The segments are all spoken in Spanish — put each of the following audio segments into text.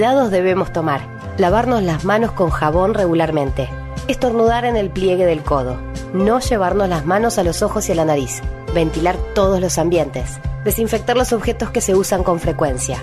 Cuidados debemos tomar. Lavarnos las manos con jabón regularmente. Estornudar en el pliegue del codo. No llevarnos las manos a los ojos y a la nariz. Ventilar todos los ambientes. Desinfectar los objetos que se usan con frecuencia.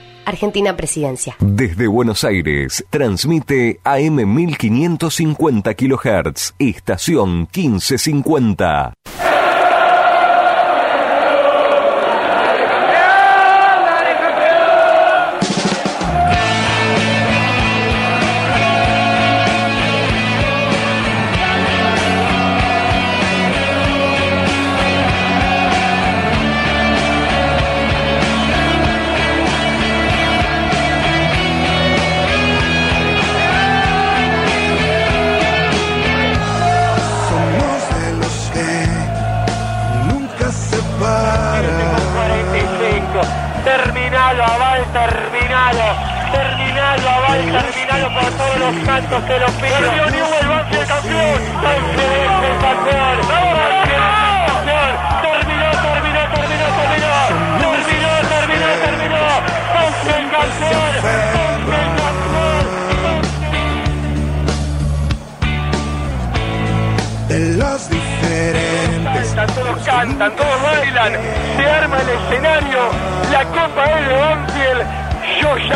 Argentina Presidencia. Desde Buenos Aires, transmite AM 1550 kHz, estación 1550.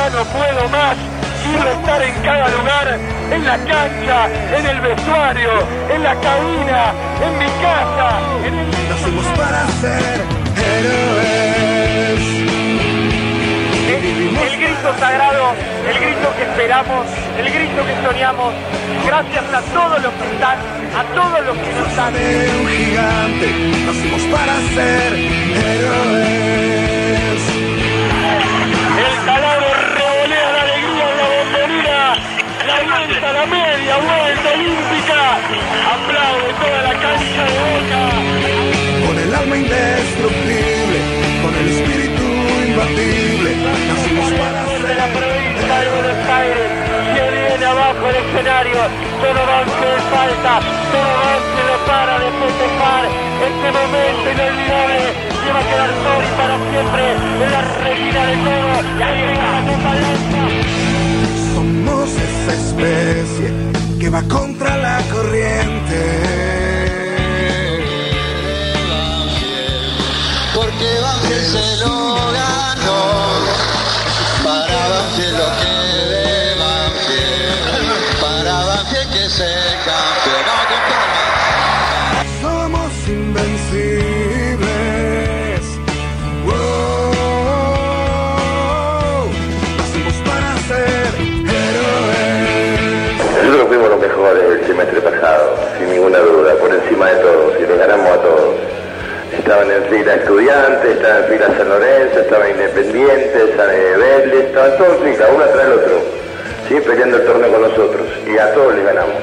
Ya no puedo más, quiero estar en cada lugar, en la cancha, en el vestuario, en la cabina, en mi casa, en el... Nacimos para ser héroes. El, el grito sagrado, el grito que esperamos, el grito que soñamos, gracias a todos los que están, a todos los que no están. Un gigante. Nacimos para ser héroes. La media vuelta olímpica. Aplaude toda la cancha de boca. Con el alma indestructible. Con el espíritu imbatible. Nacimos para de la ser provincia de Buenos Aires. Se viene abajo el escenario. Todo avance de falta. Todo avance no para de festejar. Este momento inolvidable. Se va a quedar Sori para siempre. En la reina de todo. La llega la copa blanca. Esa especie que va contra la corriente. porque Banfield se lo ganó. Para Banfield lo que mejores del semestre pasado, sin ninguna duda, por encima de todos, y le ganamos a todos. Estaban en fila estudiantes, estaban en fila San Lorenzo, estaban independientes, San Vélez, estaban todos en fila, uno tras el otro, ¿sí? peleando el torneo con nosotros, y a todos les ganamos.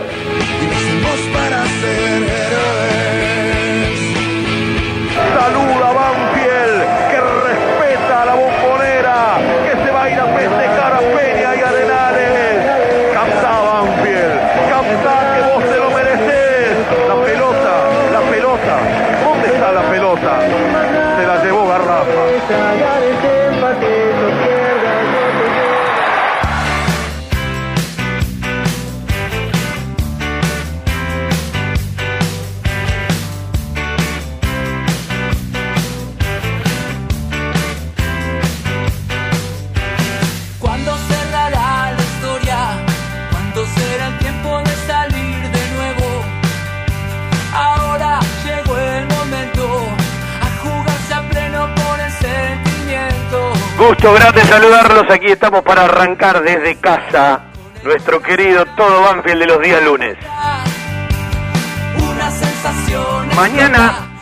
Gusto grande saludarlos. Aquí estamos para arrancar desde casa nuestro querido Todo Banfield de los días lunes. Mañana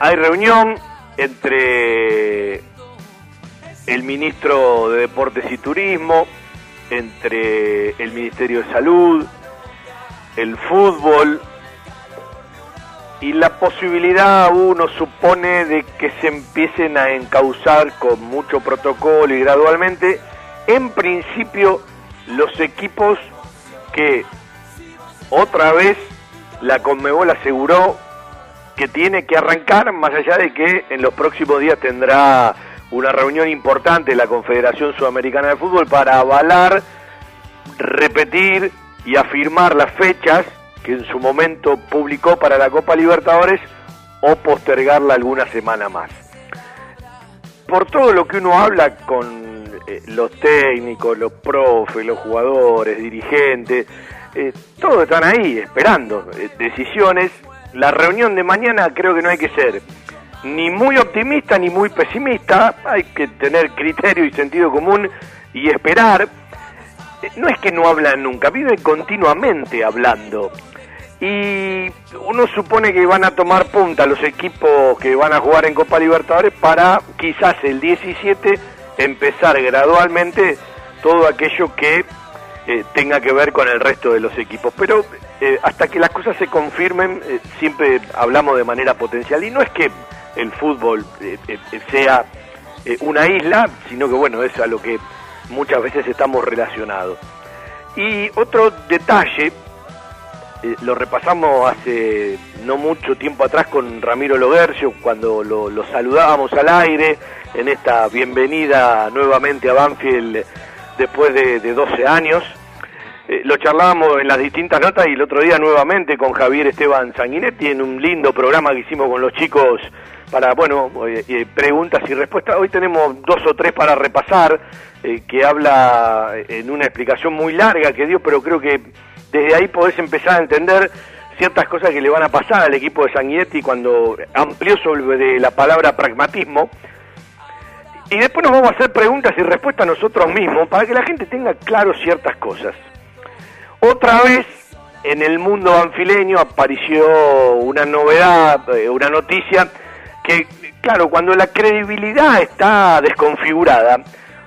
hay reunión entre el ministro de Deportes y Turismo, entre el Ministerio de Salud, el fútbol y la posibilidad uno supone de que se empiecen a encauzar con mucho protocolo y gradualmente, en principio los equipos que otra vez la Conmebol aseguró que tiene que arrancar, más allá de que en los próximos días tendrá una reunión importante la Confederación Sudamericana de Fútbol para avalar, repetir y afirmar las fechas que en su momento publicó para la Copa Libertadores o postergarla alguna semana más. Por todo lo que uno habla con eh, los técnicos, los profes, los jugadores, dirigentes, eh, todos están ahí esperando eh, decisiones. La reunión de mañana creo que no hay que ser ni muy optimista ni muy pesimista, hay que tener criterio y sentido común y esperar. No es que no hablan nunca, viven continuamente hablando. Y uno supone que van a tomar punta los equipos que van a jugar en Copa Libertadores para quizás el 17 empezar gradualmente todo aquello que eh, tenga que ver con el resto de los equipos. Pero eh, hasta que las cosas se confirmen, eh, siempre hablamos de manera potencial. Y no es que el fútbol sea una isla, sino que bueno, es a lo que muchas veces estamos relacionados. Y otro detalle, eh, lo repasamos hace no mucho tiempo atrás con Ramiro Logercio, cuando lo, saludábamos al aire en esta bienvenida nuevamente a Banfield después de, de 12 años. Eh, lo charlábamos en las distintas notas y el otro día nuevamente con Javier Esteban Sanguinetti en un lindo programa que hicimos con los chicos para, bueno, eh, eh, preguntas y respuestas. Hoy tenemos dos o tres para repasar, que habla en una explicación muy larga que dio, pero creo que desde ahí podés empezar a entender ciertas cosas que le van a pasar al equipo de Sanguinetti cuando amplió sobre la palabra pragmatismo. Y después nos vamos a hacer preguntas y respuestas nosotros mismos para que la gente tenga claro ciertas cosas. Otra vez en el mundo banfileño apareció una novedad, eh, una noticia que, claro, cuando la credibilidad está desconfigurada,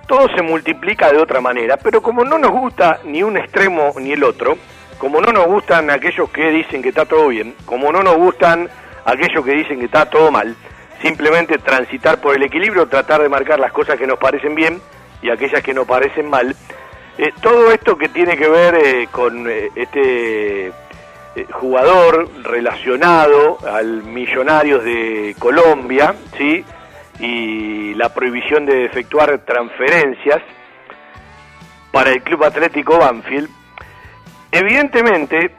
todo se multiplica de otra manera, pero como no nos gusta ni un extremo ni el otro, como no nos gustan aquellos que dicen que está todo bien, como no nos gustan aquellos que dicen que está todo mal, simplemente transitar por el equilibrio, tratar de marcar las cosas que nos parecen bien y aquellas que nos parecen mal. Eh, todo esto que tiene que ver eh, con eh, este jugador relacionado al Millonarios de Colombia, ¿sí? Y la prohibición de efectuar transferencias para el Club Atlético Banfield. Evidentemente,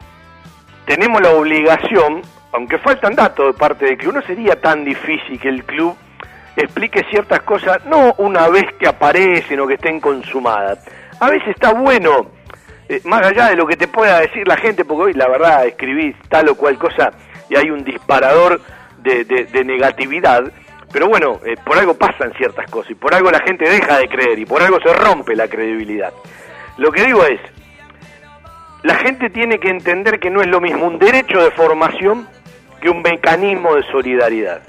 tenemos la obligación, aunque faltan datos de parte de que uno sería tan difícil que el club explique ciertas cosas, no una vez que aparecen o que estén consumadas. A veces está bueno, eh, más allá de lo que te pueda decir la gente, porque hoy la verdad escribís tal o cual cosa y hay un disparador de, de- negatividad, pero bueno, eh, por algo pasan ciertas cosas y por algo la gente deja de creer y por algo se rompe la credibilidad. Lo que digo es, la gente tiene que entender que no es lo mismo un derecho de formación que un mecanismo de solidaridad.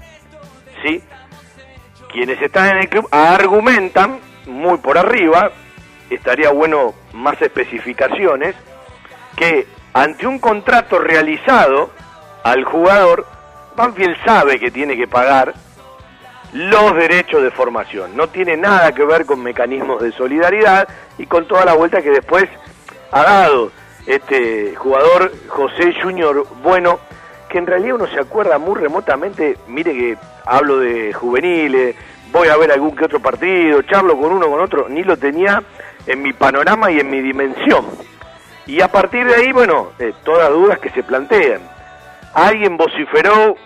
¿Sí? Quienes están en el club argumentan muy por arriba, estaría bueno más especificaciones, que ante un contrato realizado al jugador, Banfield sabe que tiene que pagar los derechos de formación. No tiene nada que ver con mecanismos de solidaridad y con toda la vuelta que después ha dado este jugador José Junior Bueno, que en realidad uno se acuerda muy remotamente, mire que hablo de juveniles, voy a ver algún que otro partido, charlo con uno con otro, ni lo tenía en mi panorama y en mi dimensión. Y a partir de ahí, bueno, eh, todas dudas que se plantean. Alguien vociferó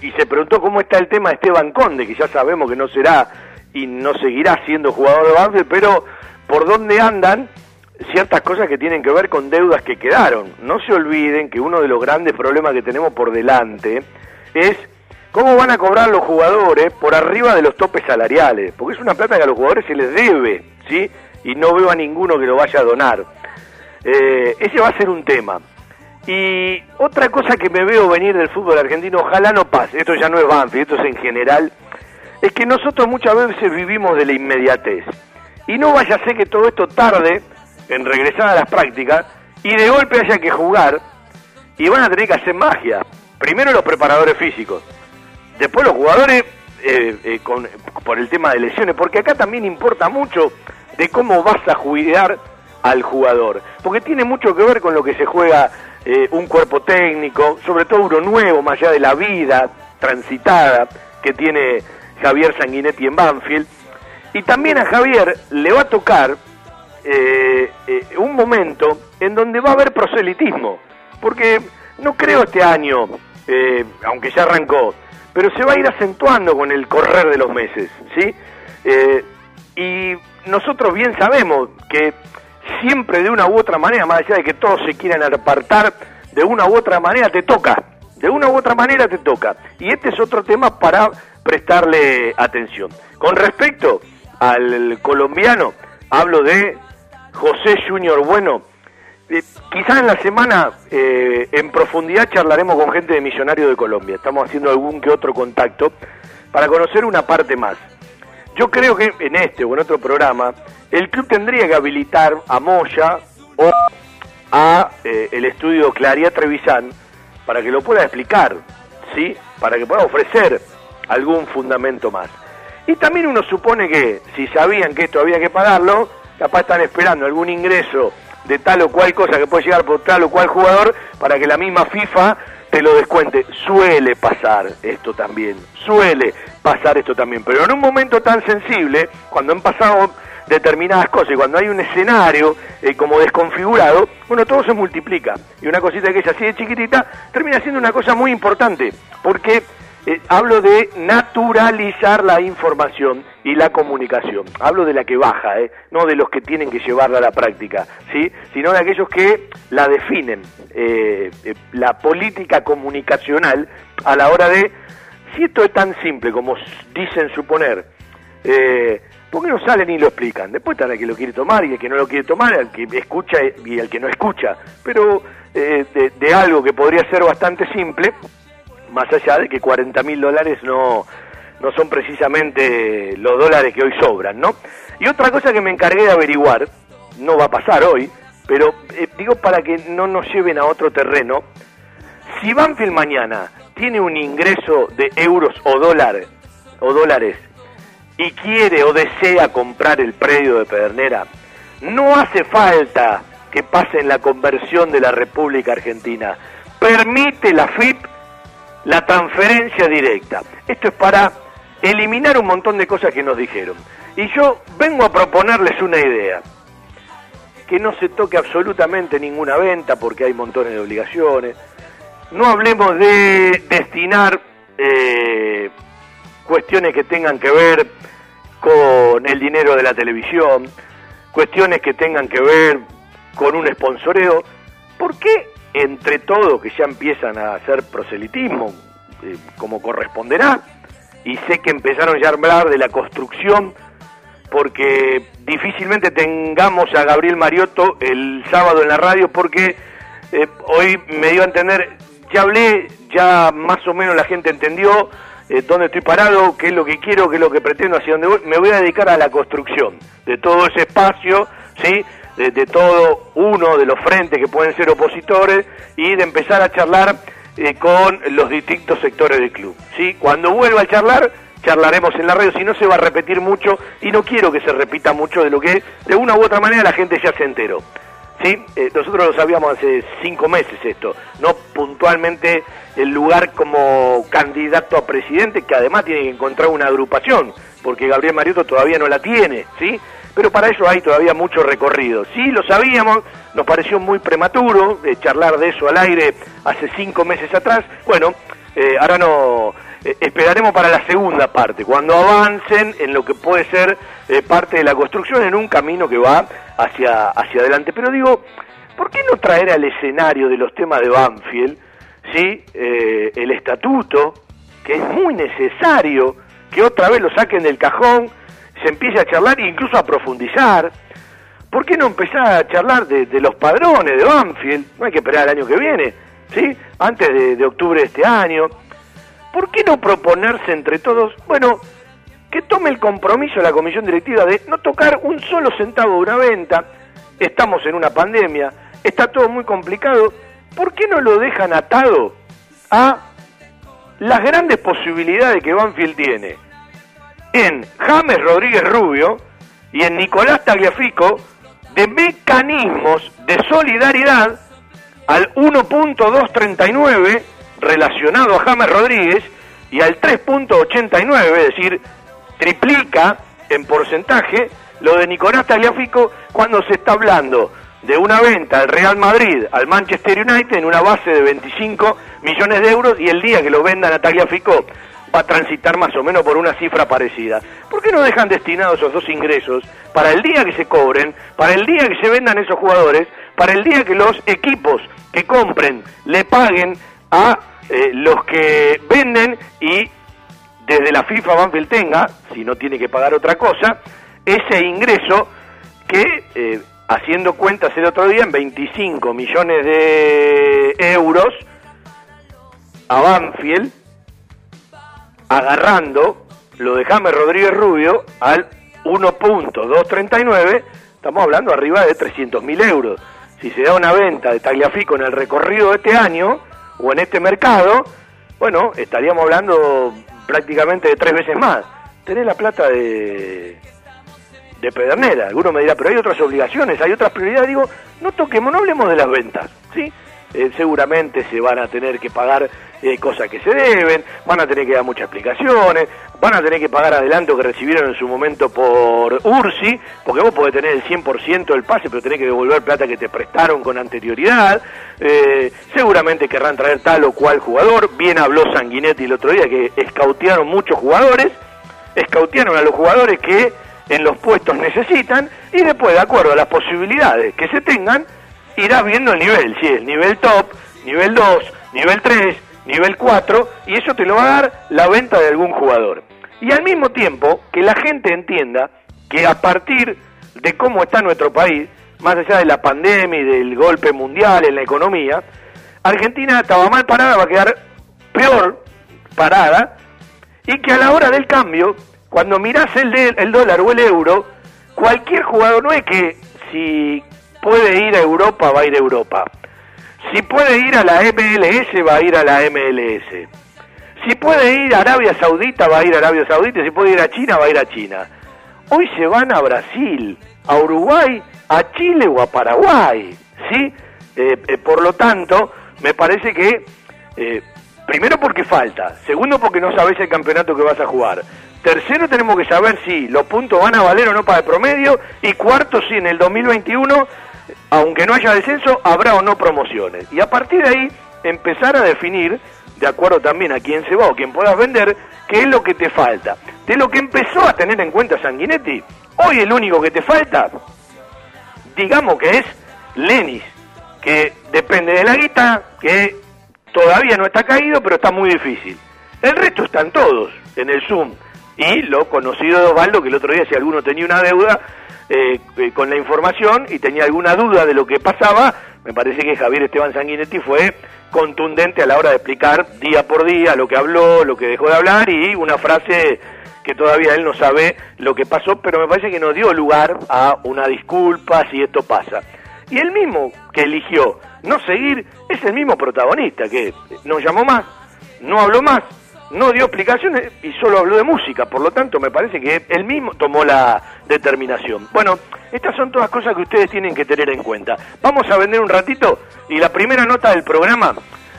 y se preguntó cómo está el tema de Esteban Conde, que ya sabemos que no será y no seguirá siendo jugador de Banfield, pero por dónde andan ciertas cosas que tienen que ver con deudas que quedaron. No se olviden que uno de los grandes problemas que tenemos por delante es cómo van a cobrar los jugadores por arriba de los topes salariales, porque es una plata que a los jugadores se les debe, ¿sí? Y no veo a ninguno que lo vaya a donar. Eh, ese va a ser un tema. Y otra cosa que me veo venir del fútbol argentino, ojalá no pase, esto ya no es Banfield, esto es en general, es que nosotros muchas veces vivimos de la inmediatez. Y no vaya a ser que todo esto tarde en regresar a las prácticas y de golpe haya que jugar y van a tener que hacer magia. Primero los preparadores físicos, después los jugadores eh, eh, con, por el tema de lesiones, porque acá también importa mucho de cómo vas a cuidar al jugador, porque tiene mucho que ver con lo que se juega eh, un cuerpo técnico, sobre todo uno nuevo, más allá de la vida transitada que tiene Javier Sanguinetti en Banfield. Y también a Javier le va a tocar eh, eh, un momento en donde va a haber proselitismo, porque no creo este año, eh, aunque ya arrancó, pero se va a ir acentuando con el correr de los meses, ¿sí? Y nosotros bien sabemos que siempre de una u otra manera, más allá de que todos se quieran apartar, de una u otra manera te toca, de una u otra manera te toca. Y este es otro tema para prestarle atención. Con respecto al colombiano, hablo de José Junior Bueno. Eh, quizás en la semana eh, en profundidad charlaremos con gente de Millonario de Colombia. Estamos haciendo algún que otro contacto para conocer una parte más. Yo creo que en este o en otro programa el club tendría que habilitar a Moya o a eh, el estudio Claría Trevisan para que lo pueda explicar, ¿sí? Para que pueda ofrecer algún fundamento más. Y también uno supone que si sabían que esto había que pagarlo, capaz están esperando algún ingreso de tal o cual cosa que puede llegar por tal o cual jugador para que la misma FIFA te lo descuente. Suele pasar esto también, suele pasar esto también, pero en un momento tan sensible, cuando han pasado determinadas cosas y cuando hay un escenario eh, como desconfigurado, bueno, todo se multiplica. Y una cosita que es así de chiquitita termina siendo una cosa muy importante, porque eh, hablo de naturalizar la información y la comunicación. Hablo de la que baja, ¿eh? no de los que tienen que llevarla a la práctica, ¿sí? sino de aquellos que la definen, eh, eh, la política comunicacional a la hora de, si esto es tan simple como dicen suponer, eh, ¿por qué no salen y lo explican? Después está el que lo quiere tomar y el que no lo quiere tomar, el que escucha y el que no escucha, pero de, de algo que podría ser bastante simple, más allá de que 40 mil dólares no, no son precisamente los dólares que hoy sobran, ¿no? Y otra cosa que me encargué de averiguar, no va a pasar hoy, pero eh, digo para que no nos lleven a otro terreno, si Banfield mañana tiene un ingreso de euros o dólares, o dólares y quiere o desea comprar el predio de Pedernera, no hace falta que pase en la conversión de la República Argentina. Permite la FIP la transferencia directa. Esto es para eliminar un montón de cosas que nos dijeron. Y yo vengo a proponerles una idea. Que no se toque absolutamente ninguna venta porque hay montones de obligaciones. No hablemos de destinar eh, cuestiones que tengan que ver con el dinero de la televisión, cuestiones que tengan que ver con un sponsoreo. ¿Por qué entre todos que ya empiezan a hacer proselitismo, eh, como corresponderá, y sé que empezaron ya a hablar de la construcción, porque difícilmente tengamos a Gabriel Mariotto el sábado en la radio, porque eh, hoy me dio a entender, ya hablé, ya más o menos la gente entendió eh, dónde estoy parado, qué es lo que quiero, qué es lo que pretendo, hacia dónde voy. Me voy a dedicar a la construcción de todo ese espacio, ¿sí? De, de todo uno de los frentes que pueden ser opositores y de empezar a charlar eh, con los distintos sectores del club. ¿sí? Cuando vuelva a charlar, charlaremos en la radio, si no se va a repetir mucho y no quiero que se repita mucho de lo que de una u otra manera la gente ya se enteró. ¿sí? Eh, nosotros lo sabíamos hace cinco meses esto, no puntualmente el lugar como candidato a presidente, que además tiene que encontrar una agrupación, porque Gabriel Mariotto todavía no la tiene, ¿sí? Pero para eso hay todavía mucho recorrido. Sí, lo sabíamos, nos pareció muy prematuro de charlar de eso al aire hace cinco meses atrás. Bueno, eh, ahora no eh, esperaremos para la segunda parte, cuando avancen en lo que puede ser eh, parte de la construcción en un camino que va hacia, hacia adelante. Pero digo, ¿por qué no traer al escenario de los temas de Banfield, sí, eh, el estatuto, que es muy necesario que otra vez lo saquen del cajón, se empiece a charlar e incluso a profundizar? ¿Por qué no empezar a charlar de, los padrones de Banfield? No hay que esperar el año que viene, ¿sí? Antes de, de octubre de este año. ¿Por qué no proponerse entre todos, bueno, que tome el compromiso la comisión directiva de no tocar un solo centavo de una venta? Estamos en una pandemia, está todo muy complicado, ¿por qué no lo dejan atado a las grandes posibilidades que Banfield tiene en James Rodríguez Rubio y en Nicolás Tagliafico de mecanismos de solidaridad al 1.239 relacionado a James Rodríguez y al 3.89, es decir, triplica en porcentaje lo de Nicolás Tagliafico cuando se está hablando de una venta al Real Madrid al Manchester United en una base de 25 millones de euros y el día que lo vendan a Tagliafico va a transitar más o menos por una cifra parecida. ¿Por qué no dejan destinados esos dos ingresos para el día que se cobren, para el día que se vendan esos jugadores, para el día que los equipos que compren le paguen a eh, los que venden y desde la FIFA Banfield tenga, si no tiene que pagar otra cosa, ese ingreso que, eh, haciendo cuentas el otro día, en 25 millones de euros a Banfield, agarrando lo de James Rodríguez Rubio al 1.239, estamos hablando arriba de 300 mil euros. Si se da una venta de Tagliafico en el recorrido de este año o en este mercado, bueno, estaríamos hablando prácticamente de tres veces más. Tenés la plata de, de Pedernera. Alguno me dirá, pero hay otras obligaciones, hay otras prioridades. Digo, no toquemos, no hablemos de las ventas, ¿sí? Eh, seguramente se van a tener que pagar eh, cosas que se deben, van a tener que dar muchas explicaciones, van a tener que pagar adelanto que recibieron en su momento por URSI, porque vos podés tener el 100% del pase, pero tenés que devolver plata que te prestaron con anterioridad, eh, seguramente querrán traer tal o cual jugador, bien habló Sanguinetti el otro día que escautearon muchos jugadores, escautearon a los jugadores que en los puestos necesitan y después, de acuerdo a las posibilidades que se tengan, irás viendo el nivel, si es nivel top, nivel 2, nivel 3, nivel 4, y eso te lo va a dar la venta de algún jugador. Y al mismo tiempo, que la gente entienda que a partir de cómo está nuestro país, más allá de la pandemia y del golpe mundial en la economía, Argentina estaba mal parada, va a quedar peor parada, y que a la hora del cambio, cuando mirás el, de- el dólar o el euro, cualquier jugador no es que si puede ir a Europa, va a ir a Europa. Si puede ir a la MLS, va a ir a la MLS. Si puede ir a Arabia Saudita, va a ir a Arabia Saudita. Si puede ir a China, va a ir a China. Hoy se van a Brasil, a Uruguay, a Chile o a Paraguay. ¿Sí? Eh, eh, por lo tanto, me parece que, eh, primero porque falta, segundo porque no sabes el campeonato que vas a jugar. Tercero tenemos que saber si los puntos van a valer o no para el promedio. Y cuarto, si en el 2021 aunque no haya descenso, habrá o no promociones. Y a partir de ahí, empezar a definir, de acuerdo también a quién se va o quién puedas vender, qué es lo que te falta. De lo que empezó a tener en cuenta Sanguinetti, hoy el único que te falta, digamos que es Lenis, que depende de la guita, que todavía no está caído, pero está muy difícil. El resto están todos en el Zoom. Y lo conocido de Osvaldo, que el otro día si alguno tenía una deuda eh, eh, con la información y tenía alguna duda de lo que pasaba, me parece que Javier Esteban Sanguinetti fue contundente a la hora de explicar día por día lo que habló, lo que dejó de hablar y una frase que todavía él no sabe lo que pasó, pero me parece que no dio lugar a una disculpa si esto pasa. Y el mismo que eligió no seguir es el mismo protagonista, que no llamó más, no habló más, no dio explicaciones y solo habló de música. Por lo tanto, me parece que él mismo tomó la determinación. Bueno, estas son todas cosas que ustedes tienen que tener en cuenta. Vamos a vender un ratito y la primera nota del programa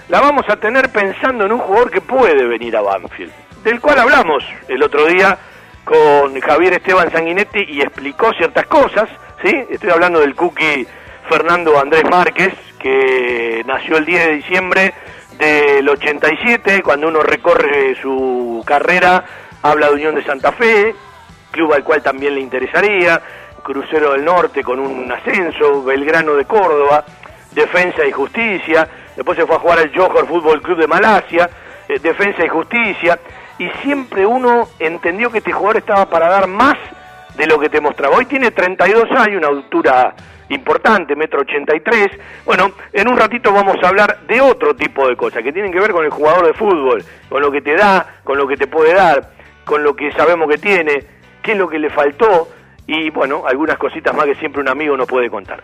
la vamos a tener pensando en un jugador que puede venir a Banfield, del cual hablamos el otro día con Javier Esteban Sanguinetti y explicó ciertas cosas, ¿sí? Estoy hablando del cookie Fernando Andrés Márquez, que nació el 10 de diciembre del 87, cuando uno recorre su carrera, habla de Unión de Santa Fe, club al cual también le interesaría, Crucero del Norte con un ascenso, Belgrano de Córdoba, Defensa y Justicia, después se fue a jugar al Johor Fútbol Club de Malasia, eh, Defensa y Justicia, y siempre uno entendió que este jugador estaba para dar más de lo que te mostraba. Hoy tiene 32 años, una altura importante, metro 83. Bueno, en un ratito vamos a hablar de otro tipo de cosas que tienen que ver con el jugador de fútbol, con lo que te da, con lo que te puede dar, con lo que sabemos que tiene, qué es lo que le faltó y bueno, algunas cositas más que siempre un amigo nos puede contar.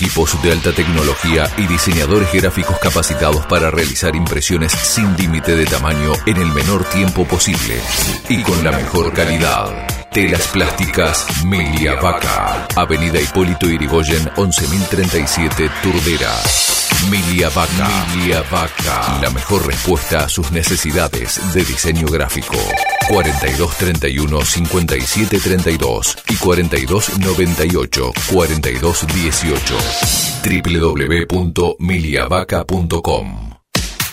Equipos de alta tecnología y diseñadores gráficos capacitados para realizar impresiones sin límite de tamaño en el menor tiempo posible y con la mejor calidad. Telas plásticas Milia Vaca. Avenida Hipólito Irigoyen 11037 Turdera. Milia Vaca. Milia Vaca. La mejor respuesta a sus necesidades de diseño gráfico. 4231 5732 y 4298 4218 www.miliavaca.com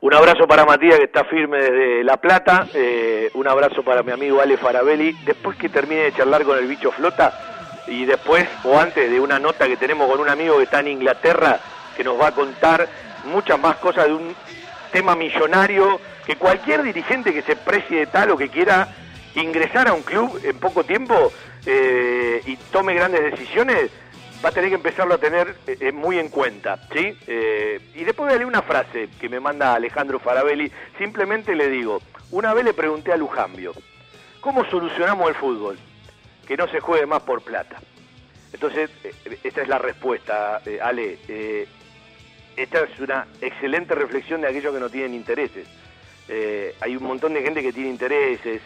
Un abrazo para Matías que está firme desde La Plata. Eh, un abrazo para mi amigo Ale Farabelli. Después que termine de charlar con el bicho flota y después o antes de una nota que tenemos con un amigo que está en Inglaterra que nos va a contar muchas más cosas de un tema millonario que cualquier dirigente que se precie tal o que quiera ingresar a un club en poco tiempo eh, y tome grandes decisiones va a tener que empezarlo a tener eh, eh, muy en cuenta, ¿sí? Eh, y después darle una frase que me manda Alejandro Farabelli, simplemente le digo, una vez le pregunté a Lujambio, ¿cómo solucionamos el fútbol? Que no se juegue más por plata. Entonces, esta es la respuesta, Ale. esta es una excelente reflexión de aquellos que no tienen intereses. hay un montón de gente que tiene intereses,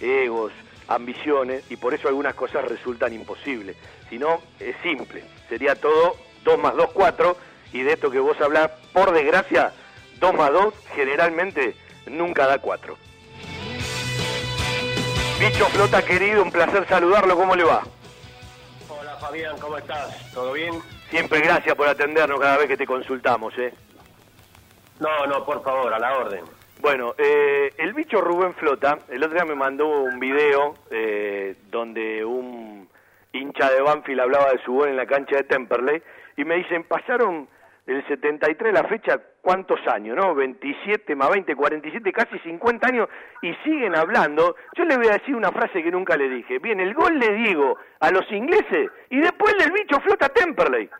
egos, ambiciones y por eso algunas cosas resultan imposibles. Si no, es simple, sería todo 2 más 2, 4 y de esto que vos hablás, por desgracia, 2 más 2 generalmente nunca da 4. Bicho Flota querido, un placer saludarlo, ¿cómo le va? Hola Fabián, ¿cómo estás? ¿Todo bien? Siempre gracias por atendernos cada vez que te consultamos, ¿eh? No, no, por favor, a la orden. Bueno, eh, el bicho Rubén Flota, el otro día me mandó un video eh, donde un hincha de Banfield hablaba de su gol en la cancha de Temperley y me dicen, pasaron el 73 la fecha, ¿cuántos años? no 27 más 20, 47, casi 50 años y siguen hablando. Yo le voy a decir una frase que nunca le dije. Bien, el gol le digo a los ingleses y después del bicho Flota Temperley.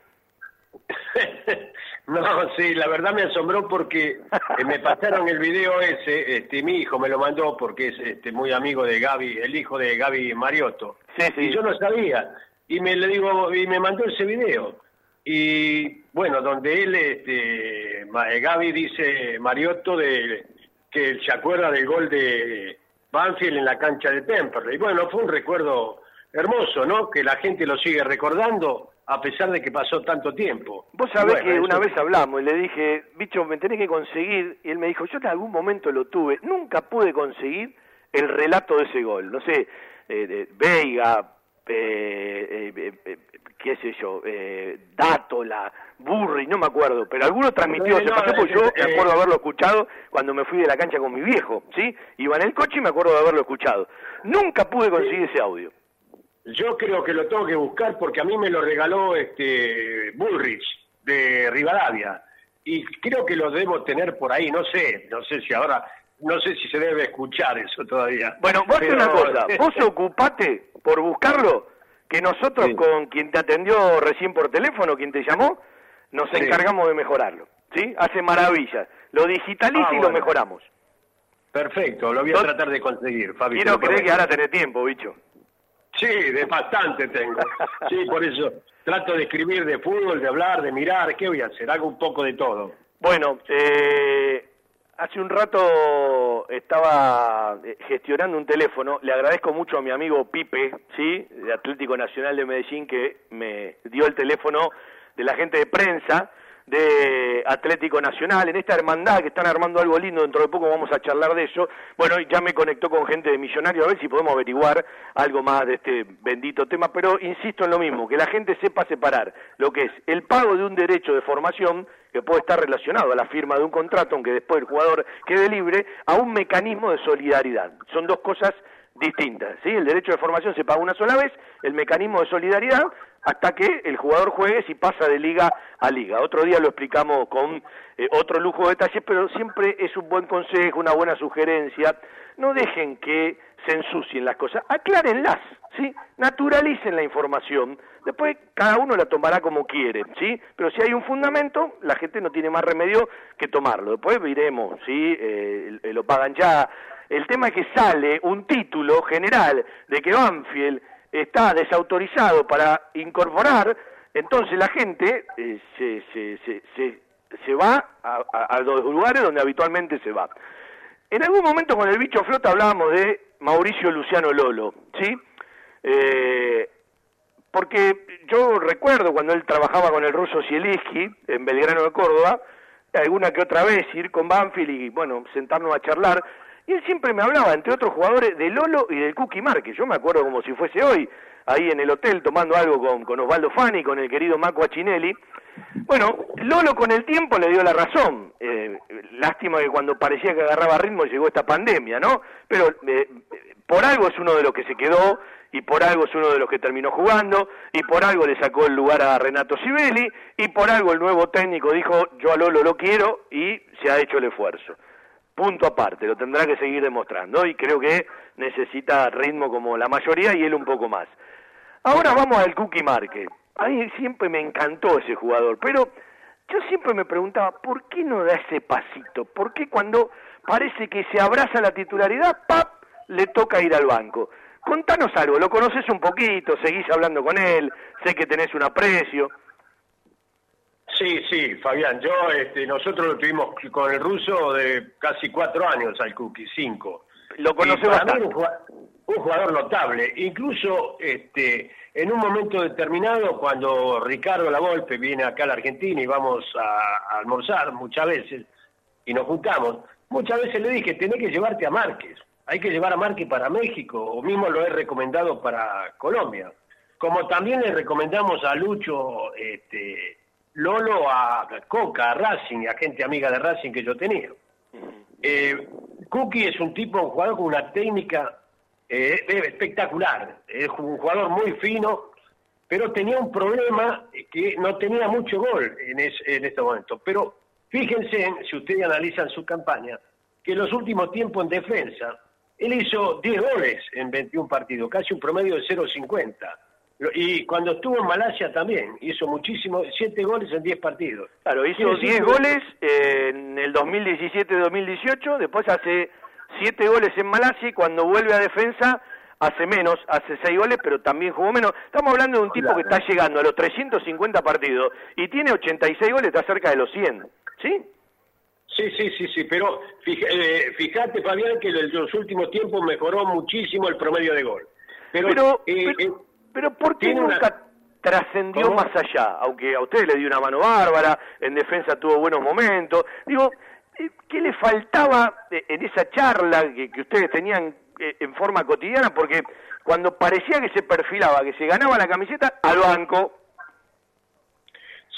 No, sí, la verdad me asombró porque eh, me pasaron el video ese, este, mi hijo me lo mandó porque es este, muy amigo de Gaby, el hijo de Gaby Mariotto. Sí, sí. Y yo no sabía. Y me le digo, y me mandó ese video. Y bueno, donde él, este, Gaby dice Mariotto de que se acuerda del gol de Banfield en la cancha de Temperley. Y bueno, fue un recuerdo hermoso, ¿no? Que la gente lo sigue recordando a pesar de que pasó tanto tiempo. Vos sabés que una vez hablamos y le dije, bicho, me tenés que conseguir, y él me dijo, yo en algún momento lo tuve, nunca pude conseguir el relato de ese gol, no sé, eh, Veiga, eh, eh, qué sé yo, Dátola, Burri, no me acuerdo, pero alguno transmitió, se pasó porque yo me acuerdo de haberlo escuchado cuando me fui de la cancha con mi viejo, ¿sí? Iba en el coche y me acuerdo de haberlo escuchado. Nunca pude conseguir ese audio. Yo creo que lo tengo que buscar porque a mí me lo regaló este Bullrich de Rivadavia y creo que lo debo tener por ahí, no sé, no sé si ahora, no sé si se debe escuchar eso todavía. Bueno, vos Pero... una cosa, vos ocupate por buscarlo, que nosotros con quien te atendió recién por teléfono, quien te llamó, nos encargamos de mejorarlo, ¿sí? Hace maravillas, lo digitaliza ah, y lo mejoramos. Perfecto, lo voy a tratar de conseguir, Fabi. Quiero creer que ahora tenés tiempo, bicho. Sí, de bastante tengo. Sí, por eso trato de escribir de fútbol, de hablar, de mirar. ¿Qué voy a hacer? Hago un poco de todo. Bueno, eh, hace un rato estaba eh, gestionando un teléfono. Le agradezco mucho a mi amigo Pipe, ¿sí? De Atlético Nacional de Medellín, que me dio el teléfono de la gente de prensa de Atlético Nacional, en esta hermandad que están armando algo lindo, dentro de poco vamos a charlar de eso. Bueno, ya me conectó con gente de Millonario a ver si podemos averiguar algo más de este bendito tema, pero insisto en lo mismo, que la gente sepa separar lo que es el pago de un derecho de formación, que puede estar relacionado a la firma de un contrato, aunque después el jugador quede libre, a un mecanismo de solidaridad. Son dos cosas distintas, ¿sí? El derecho de formación se paga una sola vez, el mecanismo de solidaridad hasta que el jugador juegue si pasa de liga a liga. Otro día lo explicamos con eh, otro lujo de detalles, pero siempre es un buen consejo, una buena sugerencia. No dejen que se ensucien las cosas, aclárenlas, ¿sí? Naturalicen la información. Después cada uno la tomará como quiere, ¿sí? Pero si hay un fundamento, la gente no tiene más remedio que tomarlo. Después veremos, ¿sí? Eh, lo pagan ya. El tema es que sale un título general de que Banfield está desautorizado para incorporar, entonces la gente eh, se, se, se, se, va a, los lugares donde habitualmente se va. En algún momento con el bicho flota hablábamos de Mauricio Luciano Lolo, ¿sí? Eh, porque yo recuerdo cuando él trabajaba con el ruso Sieliski en Belgrano de Córdoba, alguna que otra vez ir con Banfield y, bueno, sentarnos a charlar, y él siempre me hablaba, entre otros jugadores, de Lolo y del Cookie Márquez. Yo me acuerdo como si fuese hoy, ahí en el hotel tomando algo con, con Osvaldo Fani, con el querido Marco Achinelli. Bueno, Lolo con el tiempo le dio la razón. Eh, lástima que cuando parecía que agarraba ritmo llegó esta pandemia, ¿no? Pero eh, por algo es uno de los que se quedó y por algo es uno de los que terminó jugando y por algo le sacó el lugar a Renato Sibeli y por algo el nuevo técnico dijo yo a Lolo lo quiero y se ha hecho el esfuerzo punto aparte, lo tendrá que seguir demostrando y creo que necesita ritmo como la mayoría y él un poco más. Ahora vamos al Cookie Marque. A mí siempre me encantó ese jugador, pero yo siempre me preguntaba, ¿por qué no da ese pasito? ¿Por qué cuando parece que se abraza la titularidad, ¡pap!, le toca ir al banco? Contanos algo, lo conoces un poquito, seguís hablando con él, sé que tenés un aprecio. Sí, sí, Fabián, yo, este, nosotros lo tuvimos con el ruso de casi cuatro años al Cookie, cinco. Lo conoce bastante. Un, un jugador notable, incluso este, en un momento determinado, cuando Ricardo Lavolpe viene acá a la Argentina y vamos a, almorzar muchas veces, y nos juntamos, muchas veces le dije, tenés que llevarte a Márquez, hay que llevar a Márquez para México, o mismo lo he recomendado para Colombia. Como también le recomendamos a Lucho este, Lolo a Coca, a Racing, a gente amiga de Racing que yo tenía. Eh, Cookie es un tipo, un jugador con una técnica eh, espectacular, es un jugador muy fino, pero tenía un problema que no tenía mucho gol en, en este momento. Pero fíjense, si ustedes analizan su campaña, que en los últimos tiempos en defensa, él hizo 10 goles en 21 partidos, casi un promedio de 0,50 y cuando estuvo en Malasia también, hizo muchísimo, siete goles en diez partidos. Claro, hizo diez goles en el 2017-2018, después hace siete goles en Malasia y cuando vuelve a defensa hace menos, hace seis goles, pero también jugó menos. Estamos hablando de un tipo que está llegando a los 350 partidos y tiene 86 goles, está cerca de los 100, ¿sí? Sí, sí, sí, sí, pero eh, fíjate, Fabián, que en los últimos tiempos mejoró muchísimo el promedio de gol. Pero, eh, eh, pero ¿por qué nunca trascendió más allá? Aunque a usted le dio una mano bárbara, en defensa tuvo buenos momentos. Digo, eh, ¿qué le faltaba eh, en esa charla que, ustedes tenían eh, en forma cotidiana? Porque cuando parecía que se perfilaba, que se ganaba la camiseta, al banco.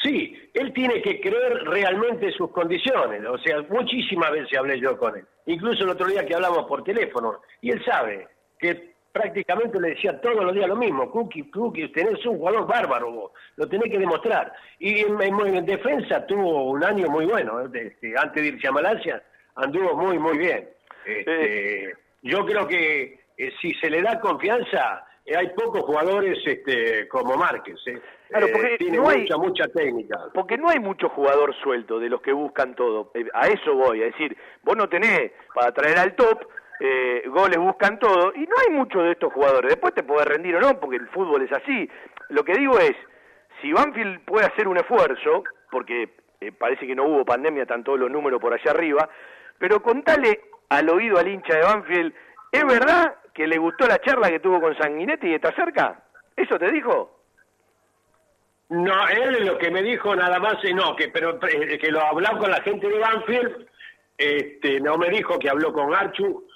Sí, él tiene que creer realmente sus condiciones. O sea, muchísimas veces hablé yo con él. Incluso el otro día que hablamos por teléfono. Y él sabe que prácticamente le decía todos los días lo mismo, Cookie, Cookie, tenés un jugador bárbaro, vos, lo tenés que demostrar. Y en, defensa tuvo un año muy bueno, ¿eh? antes de irse a Malasia, anduvo muy, muy bien. Este, yo creo que eh, si se le da confianza, eh, hay pocos jugadores este, como Márquez. Claro, porque tiene no hay, mucha, mucha técnica. Porque no hay mucho jugador suelto de los que buscan todo. A eso voy, a decir, vos no tenés para traer al top eh, goles buscan todo, y no hay muchos de estos jugadores. Después te puede rendir o no, porque el fútbol es así. Lo que digo es, si Banfield puede hacer un esfuerzo, porque eh, parece que no hubo pandemia, están todos los números por allá arriba, pero contale al oído al hincha de Banfield, ¿es verdad que le gustó la charla que tuvo con Sanguinetti y está cerca? ¿Eso te dijo? No, él lo que me dijo nada más, no, que pero eh, que lo habló con la gente de Banfield, este, no me dijo que habló con Archu,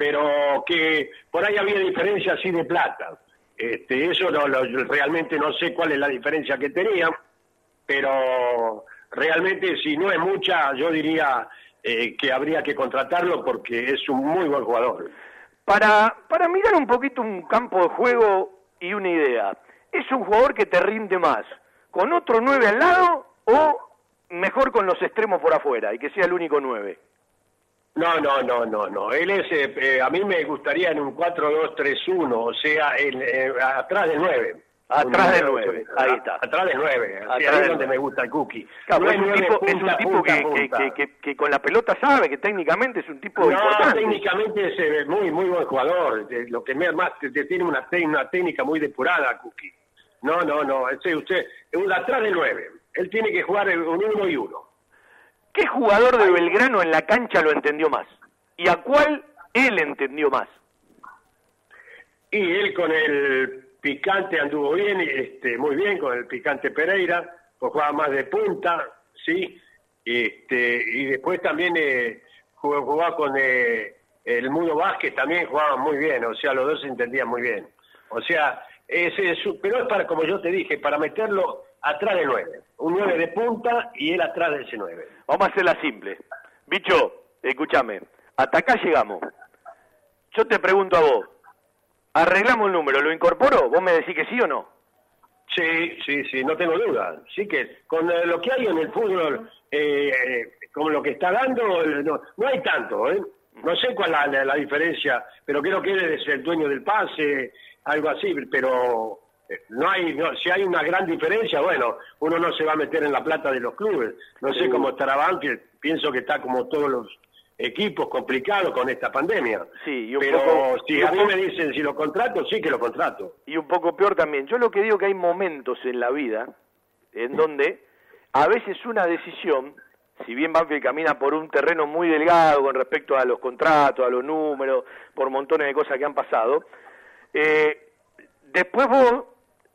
pero que por ahí había diferencia así de plata. Este, eso no, lo- realmente no sé cuál es la diferencia que tenía, pero realmente si no es mucha, yo diría eh, que habría que contratarlo porque es un muy buen jugador. Para, para mirar un poquito un campo de juego y una idea, ¿es un jugador que te rinde más con otro 9 al lado o mejor con los extremos por afuera y que sea el único 9? No, no, no, no, no. Él es, eh, eh, a mí me gustaría en un 4-2-3-1, o sea, en, eh, atrás del 9. Atrás del 9, ahí está. Atrás del 9, Atrás ahí es donde me gusta el cookie. Claro, No es un tipo, es punta, un tipo punta, que, punta. que- que- que con la pelota sabe, que técnicamente es un tipo No, importante. técnicamente es eh, muy, muy buen jugador. Lo que me- más tiene una, una técnica muy depurada, Cookie. No, no, no. Usted, es un atrás del 9. Él tiene que jugar un 1 y 1. ¿Qué jugador de Belgrano en la cancha lo entendió más? ¿Y a cuál él entendió más? Y él con el picante anduvo bien, este, muy bien, con el picante Pereira, pues jugaba más de punta, ¿sí? Este, y después también eh, jugó- jugaba con eh, el Mudo Vázquez, también jugaba muy bien, o sea, los dos se entendían muy bien. O sea, ese es, pero es para, como yo te dije, para meterlo atrás del 9. Un 9 de punta y él atrás de ese 9. Vamos a hacerla simple. Bicho, escúchame, hasta acá llegamos. Yo te pregunto a vos, arreglamos el número, ¿lo incorporo? ¿Vos me decís que sí o no? Sí, sí, sí, no tengo duda. Sí que con eh, lo que hay en el fútbol, eh, eh, como lo que está dando, eh, no, no hay tanto, ¿eh? No sé cuál es la, la diferencia, pero creo que él es el dueño del pase, algo así, pero no hay, no, si hay una gran diferencia, bueno, uno no se va a meter en la plata de los clubes. No sé cómo estará Banfield, pienso que está como todos los equipos complicados con esta pandemia. Sí, y un pero poco- si a mí me dicen si lo contrato, sí que lo contrato. Y un poco peor también. Yo lo que digo que hay momentos en la vida en donde a veces una decisión, si bien Banfield camina por un terreno muy delgado con respecto a los contratos, a los números, por montones de cosas que han pasado, eh, después vos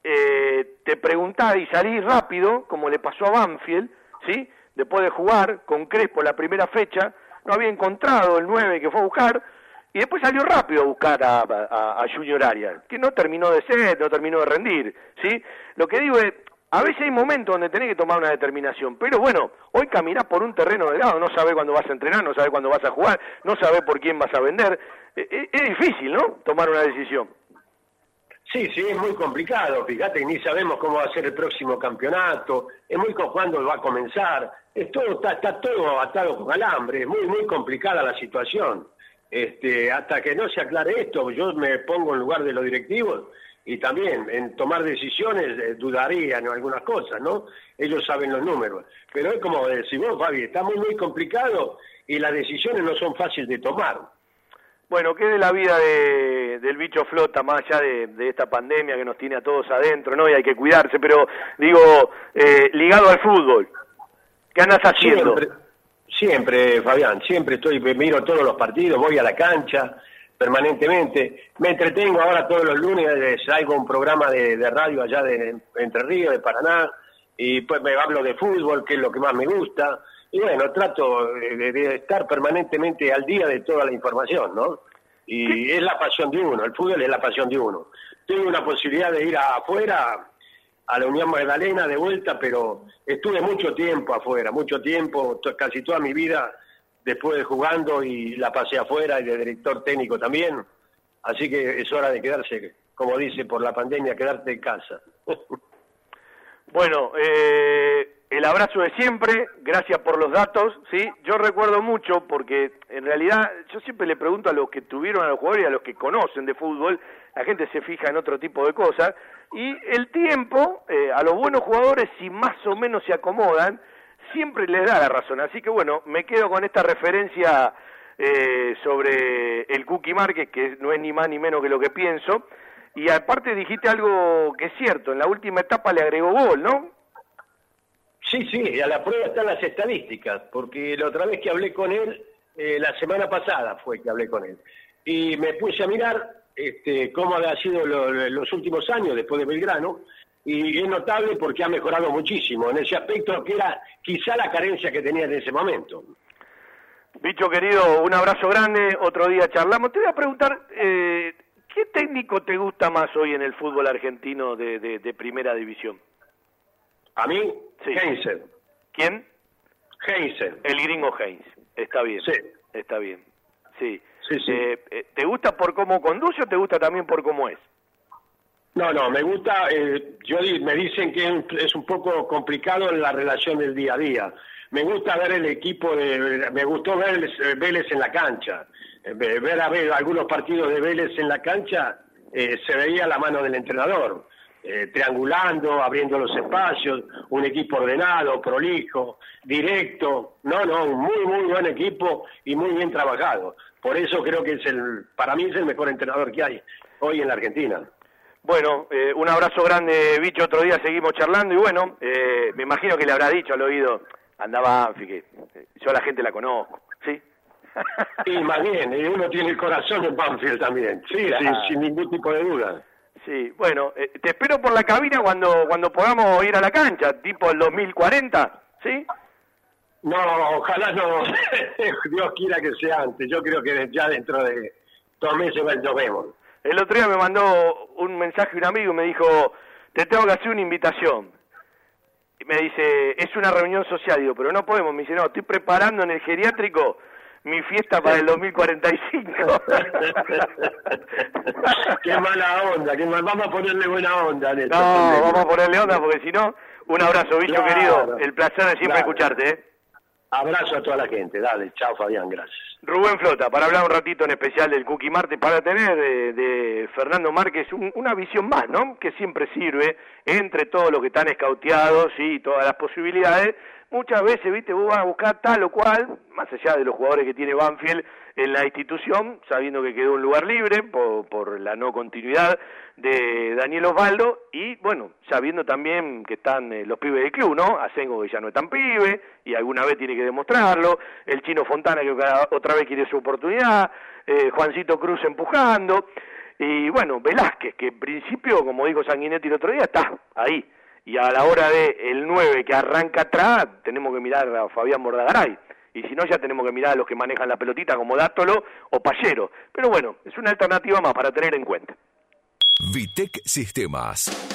eh, te preguntás y salís rápido, como le pasó a Banfield, ¿sí? Después de jugar con Crespo la primera fecha, no había encontrado el 9 que fue a buscar, y después salió rápido a buscar a, a- Junior Arias, que no terminó de ser, no terminó de rendir, ¿sí? Lo que digo es, a veces hay momentos donde tenés que tomar una determinación, pero bueno, hoy caminás por un terreno delgado, no sabés cuándo vas a entrenar, no sabés cuándo vas a jugar, no sabés por quién vas a vender, Eh, eh, es difícil, ¿no? Tomar una decisión. Sí, sí, es muy complicado. Fíjate ni sabemos cómo va a ser el próximo campeonato, es muy cuándo va a comenzar. Es todo, está, está todo atado con alambre, es muy, muy complicada la situación. Este, hasta que no se aclare esto, yo me pongo en lugar de los directivos y también en tomar decisiones eh, dudaría en algunas cosas, ¿no? Ellos saben los números. Pero es como decís vos, Fabi, está muy, muy complicado y las decisiones no son fáciles de tomar. Bueno, ¿qué de la vida de- del bicho flota más allá de, esta pandemia que nos tiene a todos adentro, ¿no? Y hay que cuidarse, pero digo, eh, ligado al fútbol, ¿qué andas haciendo? Siempre, Fabián, siempre estoy, miro todos los partidos, voy a la cancha permanentemente. Me entretengo ahora todos los lunes, eh, salgo un programa de, de radio allá de Entre Ríos, de Paraná, y pues me hablo de fútbol, que es lo que más me gusta. Y bueno, trato de, de- estar permanentemente al día de toda la información, ¿no? Y es la pasión de uno, el fútbol es la pasión de uno. Tengo una posibilidad de ir afuera, a la Unión Magdalena de vuelta, pero estuve mucho tiempo afuera, mucho tiempo, casi toda mi vida después de jugando y la pasé afuera y de director técnico también. Así que es hora de quedarse, como dice, por la pandemia, quedarte en casa. Bueno, eh, el abrazo de siempre, gracias por los datos, ¿sí? Yo recuerdo mucho porque en realidad yo siempre le pregunto a los que tuvieron a los jugadores y a los que conocen de fútbol, la gente se fija en otro tipo de cosas, y el tiempo, eh, a los buenos jugadores, si más o menos se acomodan, siempre les da la razón. Así que bueno, me quedo con esta referencia eh, sobre el Cookie Márquez, que no es ni más ni menos que lo que pienso. Y aparte dijiste algo que es cierto, en la última etapa le agregó gol, ¿no? Sí, sí, a la prueba están las estadísticas, porque la otra vez que hablé con él, eh, la semana pasada fue que hablé con él, y me puse a mirar este, cómo ha sido lo- los últimos años después de Belgrano, y es notable porque ha mejorado muchísimo en ese aspecto que era quizá la carencia que tenía en ese momento. Bicho querido, un abrazo grande, otro día charlamos. Te voy a preguntar, eh, ¿qué técnico te gusta más hoy en el fútbol argentino de, primera división? A mí, Sí. Heinzel. ¿Quién? Heinzel. El gringo Heinz. Está bien. Sí. Está bien. Sí. Sí, sí. Eh, eh, ¿Te gusta por cómo conduce o te gusta también por cómo es? No, no, me gusta, eh, yo me dicen que es un- poco complicado en la relación del día a día. Me gusta ver el equipo, de, me gustó ver el- eh, Vélez en la cancha. Eh, ve- ver a ver algunos partidos de Vélez en la cancha, eh, se veía la mano del entrenador, eh, triangulando, abriendo los espacios, un equipo ordenado, prolijo, directo. No, no, un muy, muy buen equipo y muy bien trabajado. Por eso creo que es el, para mí es el mejor entrenador que hay hoy en la Argentina. Bueno, eh, un abrazo grande, bicho. Otro día seguimos charlando y bueno, eh, me imagino que le habrá dicho al oído, andaba Banfi, que eh, yo a la gente la conozco, ¿sí? Y más bien, eh, uno tiene el corazón en Banfield también, sí, Claro. sin, sin ningún tipo de duda. Sí, bueno, eh, te espero por la cabina cuando cuando podamos ir a la cancha, tipo el 2040, ¿sí? No, ojalá no, Dios quiera que sea antes, yo creo que ya dentro de dos meses nos vemos. El otro día me mandó un mensaje un amigo y me dijo, te tengo que hacer una invitación. Y me dice, es una reunión social, digo, pero no podemos. Me dice, no, estoy preparando en el geriátrico mi fiesta para el 2045. qué mala onda, qué mal, vamos a ponerle buena onda en esto. No, vamos a ponerle onda porque si no, un abrazo, bicho Claro, querido. El placer de siempre claro. escucharte, ¿eh? Abrazo a toda la gente, dale, chao Fabián, gracias. Rubén Flota, para hablar un ratito en especial del Cookie Marte, para tener de, de Fernando Márquez un- una visión más, ¿no? Que siempre sirve entre todos los que están escauteados y todas las posibilidades. Muchas veces, viste, vos vas a buscar tal o cual, más allá de los jugadores que tiene Banfield en la institución, sabiendo que quedó un lugar libre por, por la no continuidad de Daniel Osvaldo y, bueno, sabiendo también que están eh, los pibes del club, ¿no? Asengo que ya no es tan pibe y alguna vez tiene que demostrarlo, el Chino Fontana que otra vez quiere su oportunidad, eh, Juancito Cruz empujando y, bueno, Velázquez, que en principio, como dijo Sanguinetti el otro día, está ahí. Y a la hora de el 9 que arranca atrás, tenemos que mirar a Fabián Bordagaray. Y si no, ya tenemos que mirar a los que manejan la pelotita como Dátolo o Pallero. Pero bueno, es una alternativa más para tener en cuenta. Vitec Sistemas.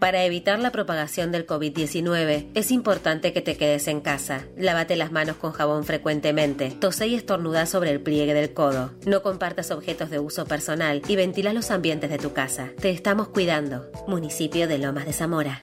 Para evitar la propagación del COVID-19, es importante que te quedes en casa. Lávate las manos con jabón frecuentemente. Tose y estornuda sobre el pliegue del codo. No compartas objetos de uso personal y ventila los ambientes de tu casa. Te estamos cuidando. Municipio de Lomas de Zamora.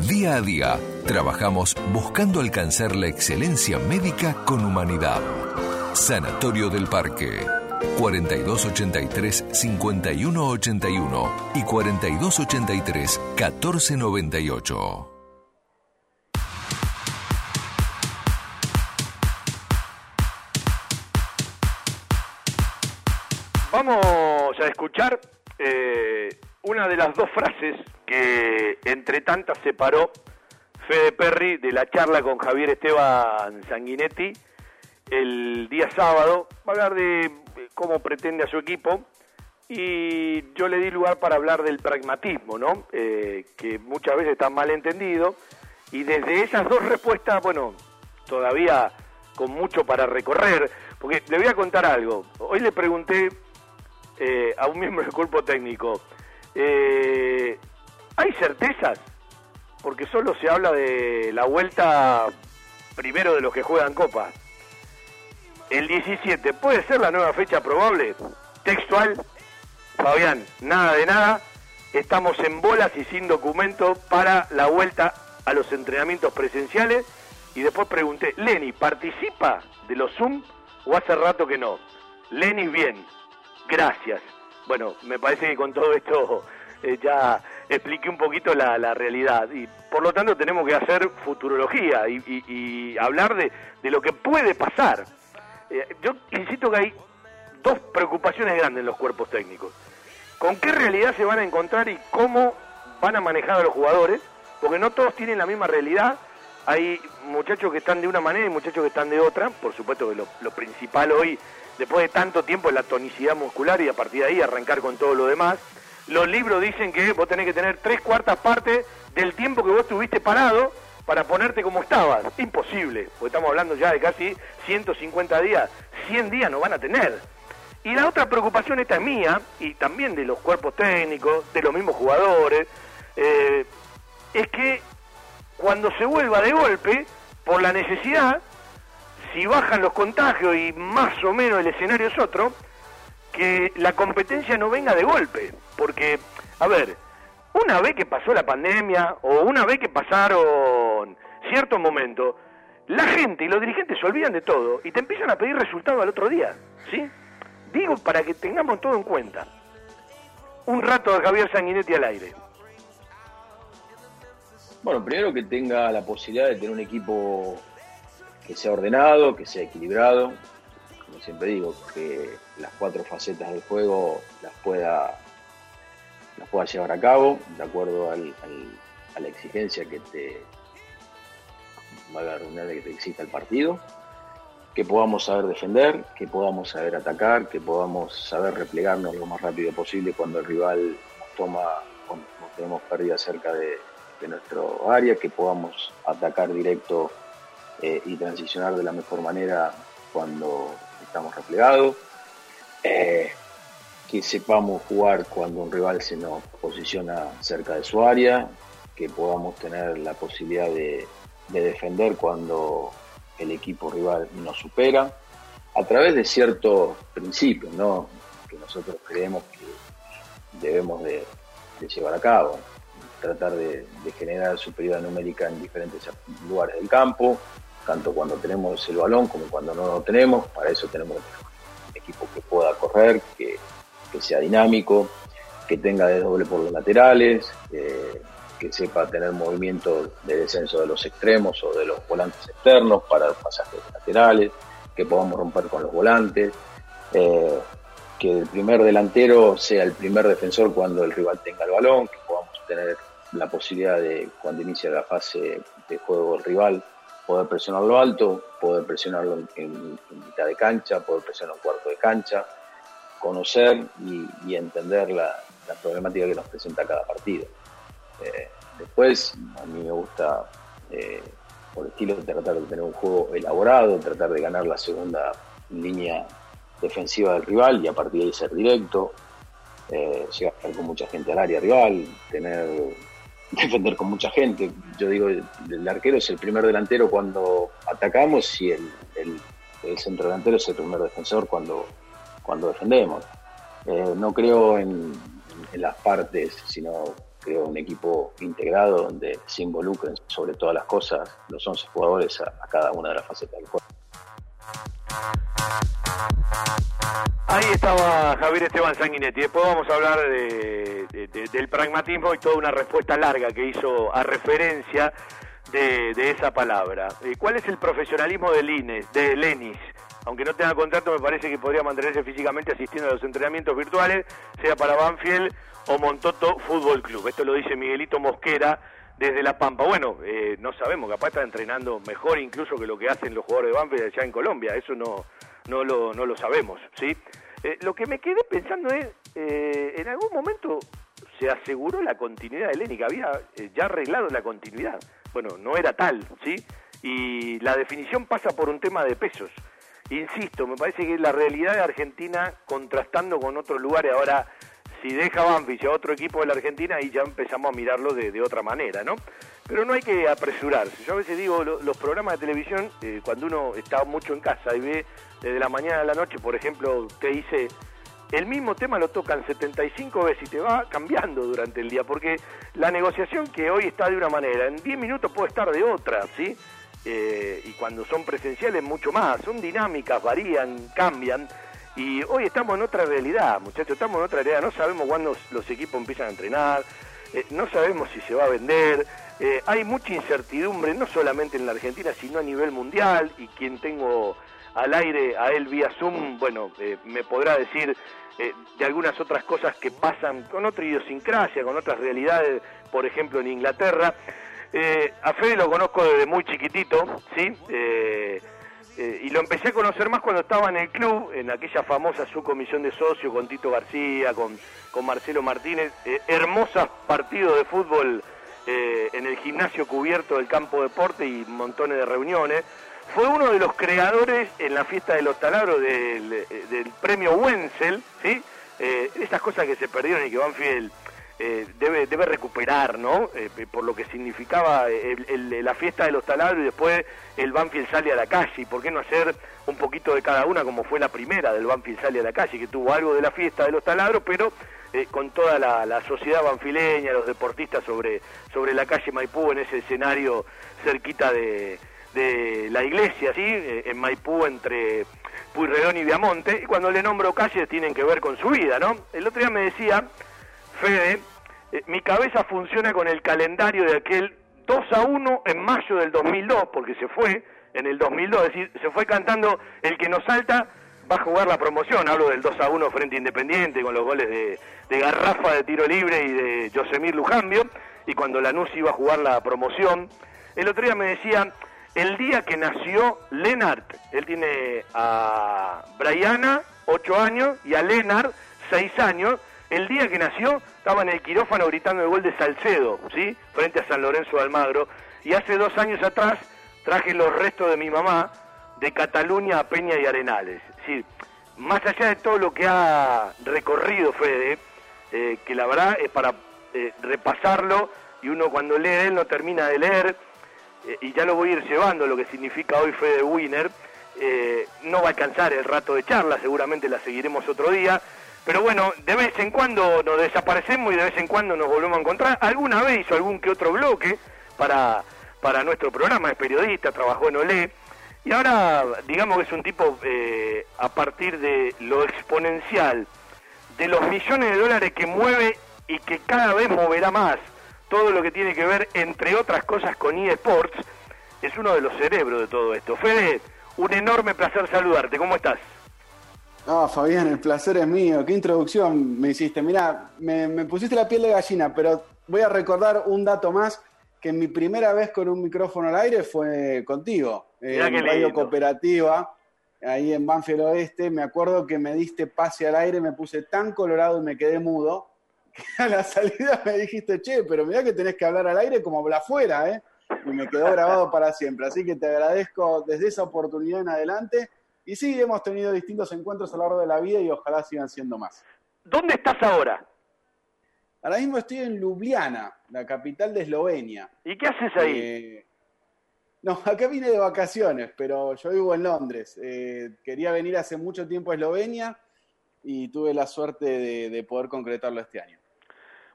Día a día, trabajamos buscando alcanzar la excelencia médica con humanidad. Sanatorio del Parque. 4283-5181 y 4283-1498. Vamos a escuchar eh, una de las dos frases que entre tantas separó Fede Perry de la charla con Javier Esteban Sanguinetti el día sábado. Va a hablar de eh, cómo pretende a su equipo y yo le di lugar para hablar del pragmatismo, ¿no? Eh, que muchas veces está mal entendido, y desde esas dos respuestas, bueno, todavía con mucho para recorrer, porque le voy a contar algo. Hoy le pregunté eh, a un miembro del cuerpo técnico, eh, ¿hay certezas? Porque solo se habla de la vuelta primero de los que juegan Copa. El 17, ¿puede ser la nueva fecha probable? Textual, Fabián, nada de nada. Estamos en bolas y sin documento para la vuelta a los entrenamientos presenciales. Y después pregunté, Lenny, ¿participa de los Zoom o hace rato que no? Lenny, bien, gracias. Bueno, me parece que con todo esto eh, ya expliqué un poquito la, realidad y por lo tanto tenemos que hacer futurología y, y, y hablar de, de, lo que puede pasar. Eh, yo insisto que hay dos preocupaciones grandes en los cuerpos técnicos. ¿Con qué realidad se van a encontrar y cómo van a manejar a los jugadores? Porque no todos tienen la misma realidad. Hay muchachos que están de una manera y muchachos que están de otra. Por supuesto que lo, lo principal hoy, después de tanto tiempo, la tonicidad muscular y a partir de ahí arrancar con todo lo demás. Los libros dicen que vos tenés que tener tres cuartas partes del tiempo que vos estuviste parado para ponerte como estabas. Imposible, porque estamos hablando ya de casi 150 días. 100 días no van a tener. Y la otra preocupación esta es mía, y también de los cuerpos técnicos, de los mismos jugadores, eh, es que cuando se vuelva de golpe, por la necesidad, si bajan los contagios y más o menos el escenario es otro, que la competencia no venga de golpe. Porque, a ver, una vez que pasó la pandemia o una vez que pasaron ciertos momentos, la gente y los dirigentes se olvidan de todo y te empiezan a pedir resultados al otro día, ¿sí? Digo para que tengamos todo en cuenta. Un rato de Javier Sanguinetti al aire. Bueno, primero que tenga la posibilidad de tener un equipo que sea ordenado, que sea equilibrado, como siempre digo, que las cuatro facetas del juego las pueda, las pueda llevar a cabo de acuerdo al, a la exigencia que te valga la que te exista el partido, que podamos saber defender, que podamos saber atacar, que podamos saber replegarnos lo más rápido posible cuando el rival nos toma, cuando tenemos pérdida cerca de, de nuestro área, que podamos atacar directo eh, y transicionar de la mejor manera cuando estamos replegados, eh, que sepamos jugar cuando un rival se nos posiciona cerca de su área, que podamos tener la posibilidad de, de defender cuando el equipo rival nos supera, a través de ciertos principios ¿no? que nosotros creemos que debemos de, llevar a cabo. Tratar de, generar superioridad numérica en diferentes lugares del campo, tanto cuando tenemos el balón como cuando no lo tenemos. Para eso tenemos un equipo que pueda correr, que, que sea dinámico, que tenga desdoble por los laterales, eh, que sepa tener movimiento de descenso de los extremos o de los volantes externos para los pasajes laterales, que podamos romper con los volantes, eh, que el primer delantero sea el primer defensor cuando el rival tenga el balón, que podamos tener la posibilidad de, cuando inicia la fase de juego el rival, poder presionarlo alto, poder presionarlo en, mitad de cancha, poder presionarlo en cuarto de cancha, conocer y, entender la, la, problemática que nos presenta cada partido. Eh, después, a mí me gusta, eh, por estilo, tratar de tener un juego elaborado, tratar de ganar la segunda línea defensiva del rival y a partir de ahí ser directo, eh, llegar con mucha gente al área rival, tener defender con mucha gente. Yo digo, el arquero es el primer delantero cuando atacamos y el, el, el centro delantero es el primer defensor cuando, cuando defendemos. Eh, no creo en, las partes, sino creo un equipo integrado donde se involucren sobre todas las cosas los 11 jugadores a cada una de las facetas del juego. Ahí estaba Javier Esteban Sanguinetti. Después vamos a hablar de, de, de, del pragmatismo y toda una respuesta larga que hizo a referencia de, esa palabra. Eh, ¿Cuál es el profesionalismo de Lines, de Lenis? Aunque no tenga contrato, me parece que podría mantenerse físicamente asistiendo a los entrenamientos virtuales, sea para Banfield o Montoto Fútbol Club. Esto lo dice Miguelito Mosquera desde La Pampa. Bueno, eh, no sabemos, capaz está entrenando mejor incluso que lo que hacen los jugadores de Banfield allá en Colombia. Eso no, no, lo, no lo sabemos, ¿sí? Eh, lo que me quedé pensando es eh, en algún momento se aseguró la continuidad de Helénica, había eh, ya arreglado la continuidad. Bueno, no era tal, ¿sí? Y la definición pasa por un tema de pesos. Insisto, me parece que la realidad de Argentina contrastando con otros lugares, ahora si deja Banfield a otro equipo de la Argentina, ahí ya empezamos a mirarlo de, otra manera, ¿no? Pero no hay que apresurarse. Yo a veces digo, lo- los programas de televisión, eh, cuando uno está mucho en casa y ve desde la mañana a la noche, por ejemplo, te dice, el mismo tema lo tocan 75 veces y te va cambiando durante el día, porque la negociación que hoy está de una manera, en 10 minutos puede estar de otra, ¿sí? Eh, y cuando son presenciales mucho más, son dinámicas, varían, cambian. Y hoy estamos en otra realidad, muchachos, estamos en otra realidad, no sabemos cuándo los equipos empiezan a entrenar, eh, no sabemos si se va a vender, eh, hay mucha incertidumbre, no solamente en la Argentina, sino a nivel mundial, y quien tengo al aire a él vía Zoom, bueno, eh, me podrá decir eh, de algunas otras cosas que pasan con otra idiosincrasia, con otras realidades, por ejemplo en Inglaterra. Eh, a Fede lo conozco desde muy chiquitito, ¿sí? Eh, y lo empecé a conocer más cuando estaba en el club, en aquella famosa subcomisión de socios con Tito García, con, con Marcelo Martínez, eh, hermosos partidos de fútbol eh, en el gimnasio cubierto del campo deporte y montones de reuniones. Fue uno de los creadores en la fiesta de los taladros del, eh, premio Wenzel, ¿sí? Esas cosas que se perdieron y que Banfield eh, debe, debe recuperar, ¿no? Eh, por lo que significaba el- la fiesta de los taladros y después el Banfield sale a la calle. ¿Y por qué no hacer un poquito de cada una como fue la primera del Banfield sale a la calle, que tuvo algo de la fiesta de los taladros, pero eh, con toda la, sociedad banfileña, los deportistas sobre, sobre la calle Maipú en ese escenario cerquita de, de la iglesia, ¿sí? Eh, en Maipú entre Puyredón y Viamonte. Y cuando le nombro calles tienen que ver con su vida, ¿no? El otro día me decía, Fede, eh, mi cabeza funciona con el calendario de aquel 2 a 1 en mayo del 2002, porque se fue en el 2002, es decir, se fue cantando el que nos salta va a jugar la promoción, hablo del 2 a 1 frente Independiente con los goles de, de Garrafa de tiro libre y de Yosemir Lujambio, y cuando Lanús iba a jugar la promoción, el otro día me decía, el día que nació Lennart, él tiene a Briana, 8 años, y a Lennart, 6 años, el día que nació estaba en el quirófano gritando el gol de Salcedo, ¿sí? Frente a San Lorenzo de Almagro. Y hace dos años atrás traje los restos de mi mamá de Cataluña a Peña y Arenales. Es decir, más allá de todo lo que ha recorrido Fede, eh, que la verdad es para eh, repasarlo y uno cuando lee él no termina de leer, eh, y ya lo voy a ir llevando lo que significa hoy Fede Winner, eh, no va a alcanzar el rato de charla, seguramente la seguiremos otro día, pero bueno, de vez en cuando nos desaparecemos y de vez en cuando nos volvemos a encontrar. Alguna vez hizo algún que otro bloque para, para nuestro programa, es periodista, trabajó en Olé, y ahora digamos que es un tipo eh, a partir de lo exponencial, de los millones de dólares que mueve y que cada vez moverá más, todo lo que tiene que ver, entre otras cosas, con eSports, es uno de los cerebros de todo esto. Fede, un enorme placer saludarte, ¿cómo estás? No, Fabián, el placer es mío. Qué introducción me hiciste. Mirá, me, me pusiste la piel de gallina, pero voy a recordar un dato más, que mi primera vez con un micrófono al aire fue contigo, Mirá en Radio lindo. Cooperativa, ahí en Banfield Oeste. Me acuerdo que me diste pase al aire, me puse tan colorado y me quedé mudo, que a la salida me dijiste, che, pero mirá que tenés que hablar al aire como habla afuera, ¿eh? Y me quedó grabado para siempre. Así que te agradezco desde esa oportunidad en adelante. Y sí, hemos tenido distintos encuentros a lo largo de la vida y ojalá sigan siendo más. ¿Dónde estás ahora? Ahora mismo estoy en Ljubljana, la capital de Eslovenia. ¿Y qué haces ahí? Eh, no, acá vine de vacaciones, pero yo vivo en Londres. Eh, quería venir hace mucho tiempo a Eslovenia y tuve la suerte de, de poder concretarlo este año.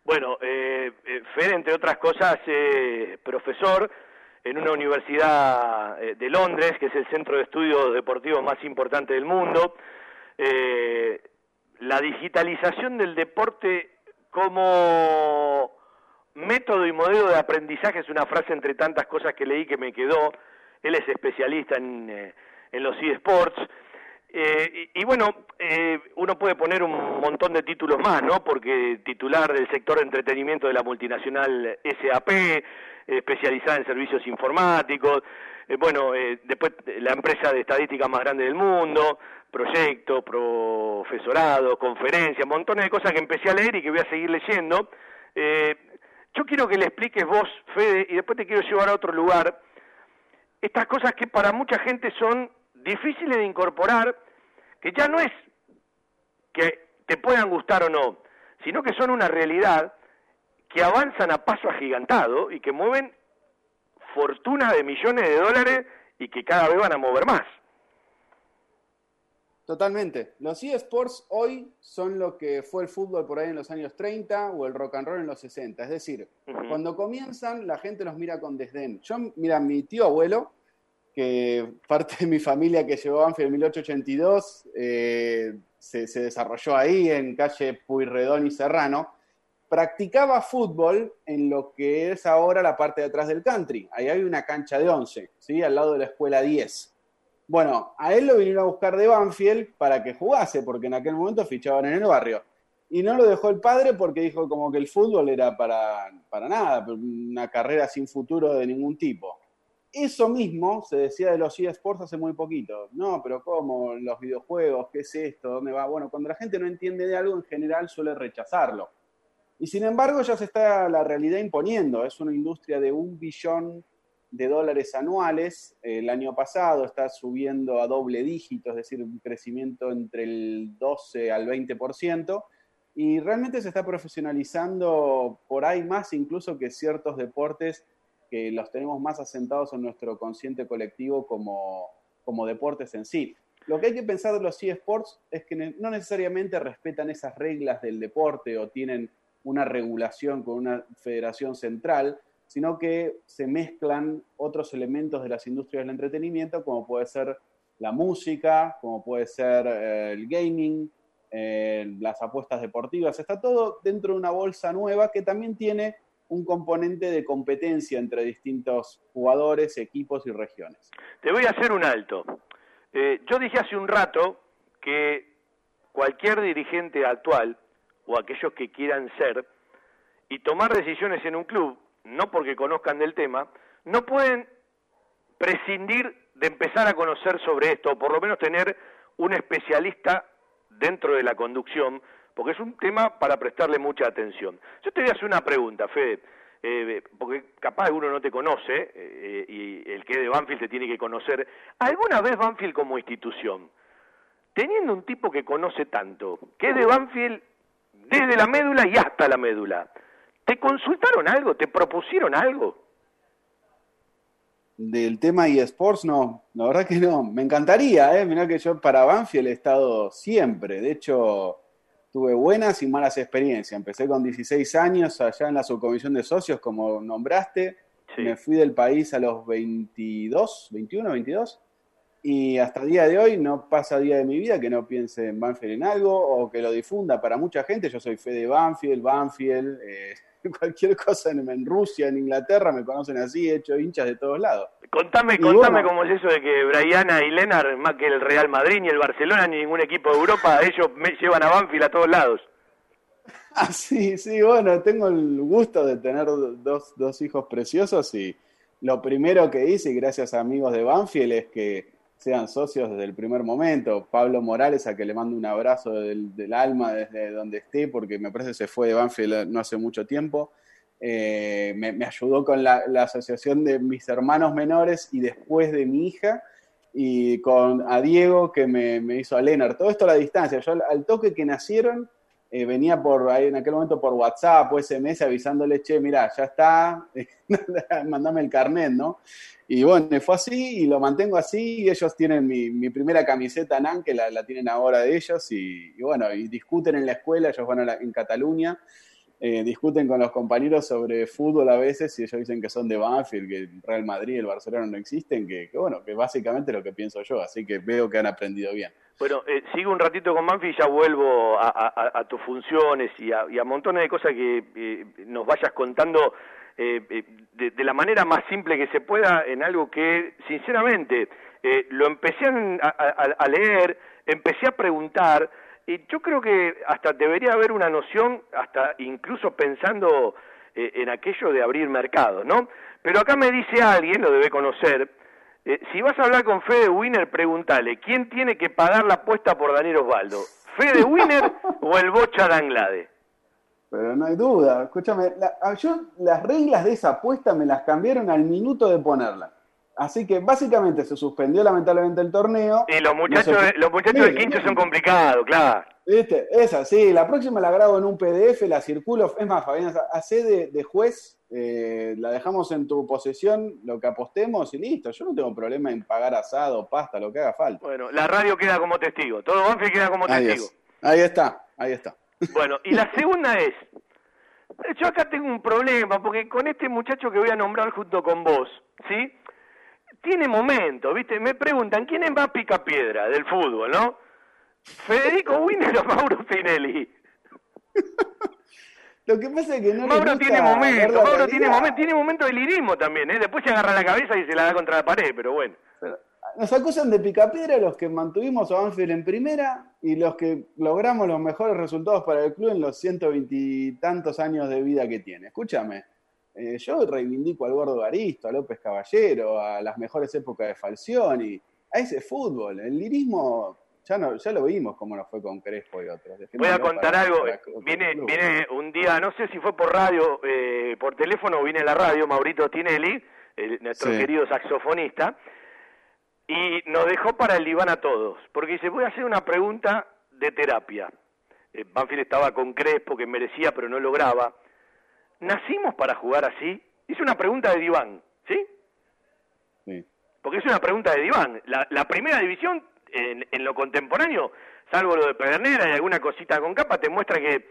Bueno, eh, eh, Fede, entre otras cosas, eh, profesor en una universidad eh, de Londres, que es el centro de estudios deportivos más importante del mundo. Eh, la digitalización del deporte como método y modelo de aprendizaje es una frase entre tantas cosas que leí que me quedó. Él es especialista en, eh, en los eSports. Eh, y, bueno, eh, uno puede poner un montón de títulos más, ¿no? Porque titular del sector de entretenimiento de la multinacional SAP, eh, especializada en servicios informáticos, eh, bueno, eh, después la empresa de estadística más grande del mundo, proyectos, profesorado, conferencias, montones de cosas que empecé a leer y que voy a seguir leyendo. Eh, yo quiero que le expliques vos, Fede, y después te quiero llevar a otro lugar, estas cosas que para mucha gente son difíciles de incorporar, que ya no es que te puedan gustar o no, sino que son una realidad que avanzan a paso agigantado y que mueven fortuna de millones de dólares y que cada vez van a mover más. Totalmente. Los eSports hoy son lo que fue el fútbol por ahí en los años 30 o el rock and roll en los 60. Es decir, cuando comienzan la gente los mira con desdén. Yo, mira, mi tío abuelo, que parte de mi familia que llegó a Banfield en 1882, eh, se, desarrolló ahí en calle Puyredón y Serrano, practicaba fútbol en lo que es ahora la parte de atrás del country. Ahí hay una cancha de 11, ¿sí? al lado de la escuela 10. Bueno, a él lo vinieron a buscar de Banfield para que jugase, porque en aquel momento fichaban en el barrio. Y no lo dejó el padre porque dijo como que el fútbol era para, para nada, una carrera sin futuro de ningún tipo. Eso mismo se decía de los eSports hace muy poquito. No, pero ¿cómo? Los videojuegos, ¿qué es esto? ¿Dónde va? Bueno, cuando la gente no entiende de algo, en general suele rechazarlo. Y sin embargo, ya se está la realidad imponiendo. Es una industria de un billón de dólares anuales. El año pasado está subiendo a doble dígito, es decir, un crecimiento entre el 12 al 20%. Y realmente se está profesionalizando por ahí más incluso que ciertos deportes que los tenemos más asentados en nuestro consciente colectivo como, como deportes en sí. Lo que hay que pensar de los eSports es que no necesariamente respetan esas reglas del deporte o tienen una regulación con una federación central, sino que se mezclan otros elementos de las industrias del entretenimiento, como puede ser la música, como puede ser eh, el gaming, eh, las apuestas deportivas. Está todo dentro de una bolsa nueva que también tiene un componente de competencia entre distintos jugadores, equipos y regiones. Te voy a hacer un alto. Eh, yo dije hace un rato que cualquier dirigente actual o aquellos que quieran ser y tomar decisiones en un club no porque conozcan del tema, no pueden prescindir de empezar a conocer sobre esto, o por lo menos tener un especialista dentro de la conducción, porque es un tema para prestarle mucha atención. Yo te voy a hacer una pregunta, Fede, eh, porque capaz uno no te conoce, eh, y el que de Banfield te tiene que conocer. ¿Alguna vez Banfield como institución, teniendo un tipo que conoce tanto, que es de Banfield desde la médula y hasta la médula, ¿Te consultaron algo? ¿Te propusieron algo? Del tema eSports, no, la verdad que no. Me encantaría, ¿eh? Mirá que yo para Banfield he estado siempre. De hecho, tuve buenas y malas experiencias. Empecé con 16 años allá en la subcomisión de socios, como nombraste. Me fui del país a los 22, 21, 22. Y hasta el día de hoy no pasa día de mi vida que no piense en Banfield en algo o que lo difunda para mucha gente. Yo soy fe de Banfield, Banfield. Eh, cualquier cosa en, Rusia, en Inglaterra, me conocen así, he hecho hinchas de todos lados. Contame, contame cómo es eso de que Briana y Leonard, más que el Real Madrid, ni el Barcelona, ni ningún equipo de Europa, ellos me llevan a Banfield a todos lados. Ah, sí, sí, bueno, tengo el gusto de tener dos, dos hijos preciosos y lo primero que hice, y gracias a amigos de Banfield, es que sean socios desde el primer momento. Pablo Morales, a que le mando un abrazo del, alma desde donde esté, porque me parece que se fue de Banfield no hace mucho tiempo. Eh, me, ayudó con la, asociación de mis hermanos menores y después de mi hija, y con a Diego que me, hizo a Leonard. Todo esto a la distancia. Yo al, toque que nacieron, eh, venía por ahí en aquel momento por WhatsApp o SMS avisándole, che, mira, ya está, mandame el carnet, ¿no? Y bueno, fue así y lo mantengo así. Y ellos tienen mi, mi primera camiseta NAN, que la, la, tienen ahora de ellos. Y, bueno, y discuten en la escuela, ellos van a en Cataluña. Eh, discuten con los compañeros sobre fútbol a veces y ellos dicen que son de Banfield, que el Real Madrid el Barcelona no existen, que, bueno, que básicamente es lo que pienso yo, así que veo que han aprendido bien. Bueno, eh, sigo un ratito con Banfield y ya vuelvo a, tus funciones y a, y montones de cosas que eh, nos vayas contando eh, eh, de, la manera más simple que se pueda en algo que, sinceramente, lo empecé a, leer, empecé a preguntar, y yo creo que hasta debería haber una noción, hasta incluso pensando en aquello de abrir mercado, ¿no? Pero acá me dice alguien, lo debe conocer, Eh, si vas a hablar con Fede Winner, pregúntale, ¿quién tiene que pagar la apuesta por Daniel Osvaldo? ¿Fede Winner o el Bocha Danglade? Pero no hay duda. Escúchame, la- yo las reglas de esa apuesta me las cambiaron al minuto de ponerla. Así que básicamente se suspendió lamentablemente el torneo. Y los muchachos, No se- los muchachos del Quincho son complicados, claro. ¿Viste? Esa, sí, la próxima la grabo en un PDF, la circulo. Es más, Fabián, hacé de, de juez, eh, la dejamos en tu posesión, lo que apostemos y listo. Yo no tengo problema en pagar asado, pasta, lo que haga falta. Bueno, la radio queda como testigo, todo Banfield queda como Ahí, testigo. es. ahí está, ahí está. Bueno, y la segunda es, yo acá tengo un problema, porque con este muchacho que voy a nombrar junto con vos, ¿sí? Tiene momentos, ¿viste? Me preguntan, ¿quién es más picapiedra del fútbol, no? Federico Wiener o Mauro Pinelli. Lo que pasa es que no Mauro tiene momentos, Mauro tiene momentos, tiene momentos de lirismo también, ¿eh? Después se agarra la cabeza y se la da contra la pared, pero bueno. Nos acusan de picapiedra los que mantuvimos a Banfield en primera y los que logramos los mejores resultados para el club en los 120 y tantos años de vida que tiene. Escúchame, eh, yo reivindico al Gordo Garisto, a López Caballero, a las mejores épocas de Falcioni, a ese fútbol. El lirismo ya, no, ya lo vimos cómo nos fue con Crespo y otros. Voy a contar para- algo. para- Viene, viene un día, no sé si fue por radio, eh, por teléfono o viene a la radio, Maurito Tinelli, el- nuestro Sí. querido saxofonista, y nos dejó para el diván a todos, porque dice, voy a hacer una pregunta de terapia. Eh, Banfield estaba con Crespo, que merecía, pero no lograba. ¿Nacimos para jugar así? Es una pregunta de diván, ¿sí? Sí. Porque es una pregunta de diván. La, la primera división, en, en lo contemporáneo, salvo lo de Pedernera y alguna cosita con capa, te muestra que,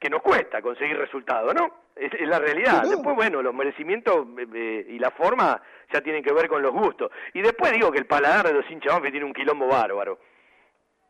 que nos cuesta conseguir resultados, ¿no? Es, es la realidad. Después, bueno, los merecimientos eh, eh, y la forma ya tienen que ver con los gustos. Y después digo que el paladar de los hinchas tiene un quilombo bárbaro.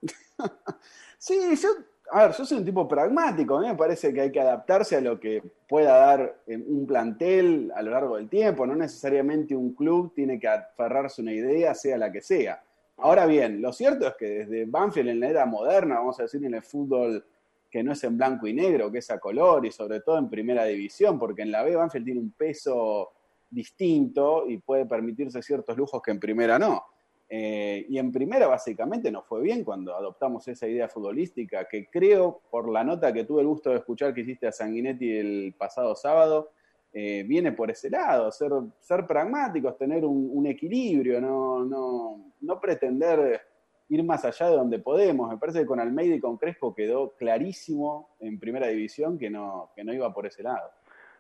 Sí, yo, a ver, yo soy un tipo pragmático, a mí me parece que hay que adaptarse a lo que pueda dar eh, un plantel a lo largo del tiempo, no necesariamente un club tiene que aferrarse a una idea, sea la que sea. Ahora bien, lo cierto es que desde Banfield en la era moderna, vamos a decir en el fútbol que no es en blanco y negro, que es a color y sobre todo en primera división, porque en la B Banfield tiene un peso distinto y puede permitirse ciertos lujos que en primera no. Eh, y en primera básicamente nos fue bien cuando adoptamos esa idea futbolística, que creo, por la nota que tuve el gusto de escuchar que hiciste a Sanguinetti el pasado sábado, eh, viene por ese lado, ser, ser pragmáticos, tener un, un equilibrio, no, no, no pretender ir más allá de donde podemos. Me parece que con Almeida y con Crespo quedó clarísimo en primera división que no, que no iba por ese lado.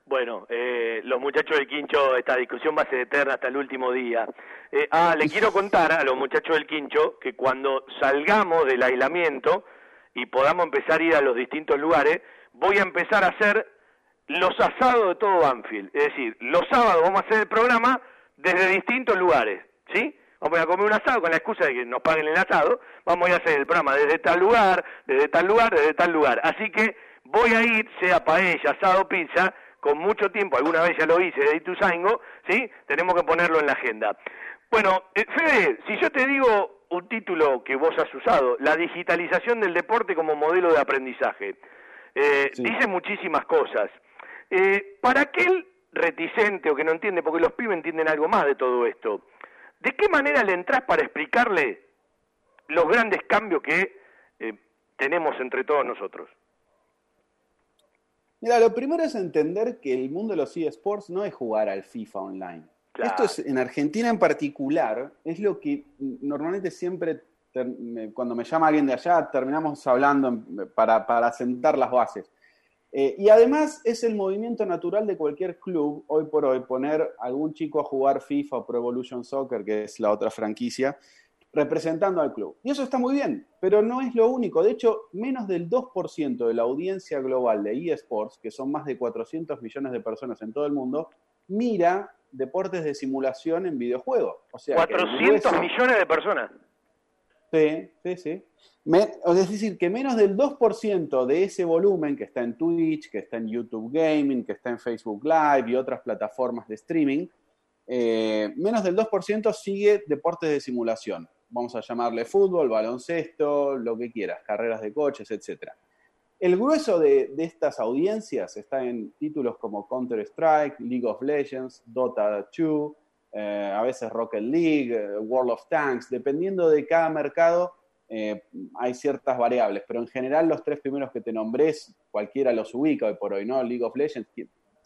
Bueno, eh, los muchachos del Quincho, esta discusión va a ser eterna hasta el último día. Eh, ah, le quiero contar a los muchachos del Quincho que cuando salgamos del aislamiento y podamos empezar a ir a los distintos lugares, voy a empezar a hacer los asados de todo Banfield. Es decir, los sábados vamos a hacer el programa desde distintos lugares, ¿sí? Vamos a comer un asado con la excusa de que nos paguen el asado, vamos a hacer el programa desde tal lugar, desde tal lugar, desde tal lugar. Así que voy a ir, sea paella, asado, pizza, con mucho tiempo, alguna vez ya lo hice de Ituzaingo, ¿sí? Tenemos que ponerlo en la agenda. Bueno, eh, Fede, si yo te digo un título que vos has usado, la digitalización del deporte como modelo de aprendizaje, eh, dice muchísimas cosas. Eh, para aquel reticente o que no entiende, porque los pibes entienden algo más de todo esto, ¿de qué manera le entras para explicarle los grandes cambios que eh, tenemos entre todos nosotros? Mira, lo primero es entender que el mundo de los eSports no es jugar al FIFA online. Claro. Esto es, en Argentina en particular, es lo que normalmente siempre, cuando me llama alguien de allá, terminamos hablando para, para sentar las bases. Eh, y además es el movimiento natural de cualquier club, hoy por hoy, poner a algún chico a jugar FIFA o Pro Evolution Soccer, que es la otra franquicia, representando al club. Y eso está muy bien, pero no es lo único. De hecho, menos del 2% de la audiencia global de eSports, que son más de 400 millones de personas en todo el mundo, mira deportes de simulación en videojuegos. O sea, que el 400 grueso- millones de personas. Sí, sí, sí. Me- es decir, que menos del 2% de ese volumen que está en Twitch, que está en YouTube Gaming, que está en Facebook Live y otras plataformas de streaming, eh, menos del 2% sigue deportes de simulación. Vamos a llamarle fútbol, baloncesto, lo que quieras, carreras de coches, etc. El grueso de, estas audiencias está en títulos como Counter-Strike, League of Legends, Dota 2, eh, a veces Rocket League, World of Tanks, dependiendo de cada mercado eh, hay ciertas variables, pero en general los tres primeros que te nombré, cualquiera los ubica hoy por hoy, ¿no? League of Legends,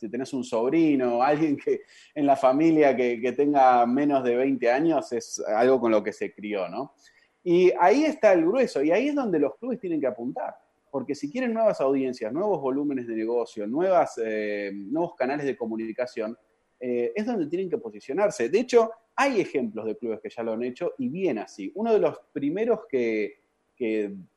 si tenés un sobrino, alguien que en la familia que, que tenga menos de 20 años, es algo con lo que se crió, ¿no? Y ahí está el grueso, y ahí es donde los clubes tienen que apuntar porque si quieren nuevas audiencias, nuevos volúmenes de negocio, eh, nuevos canales de comunicación, eh, es donde tienen que posicionarse. De hecho, hay ejemplos de clubes que ya lo han hecho y bien así. Uno de los primeros que,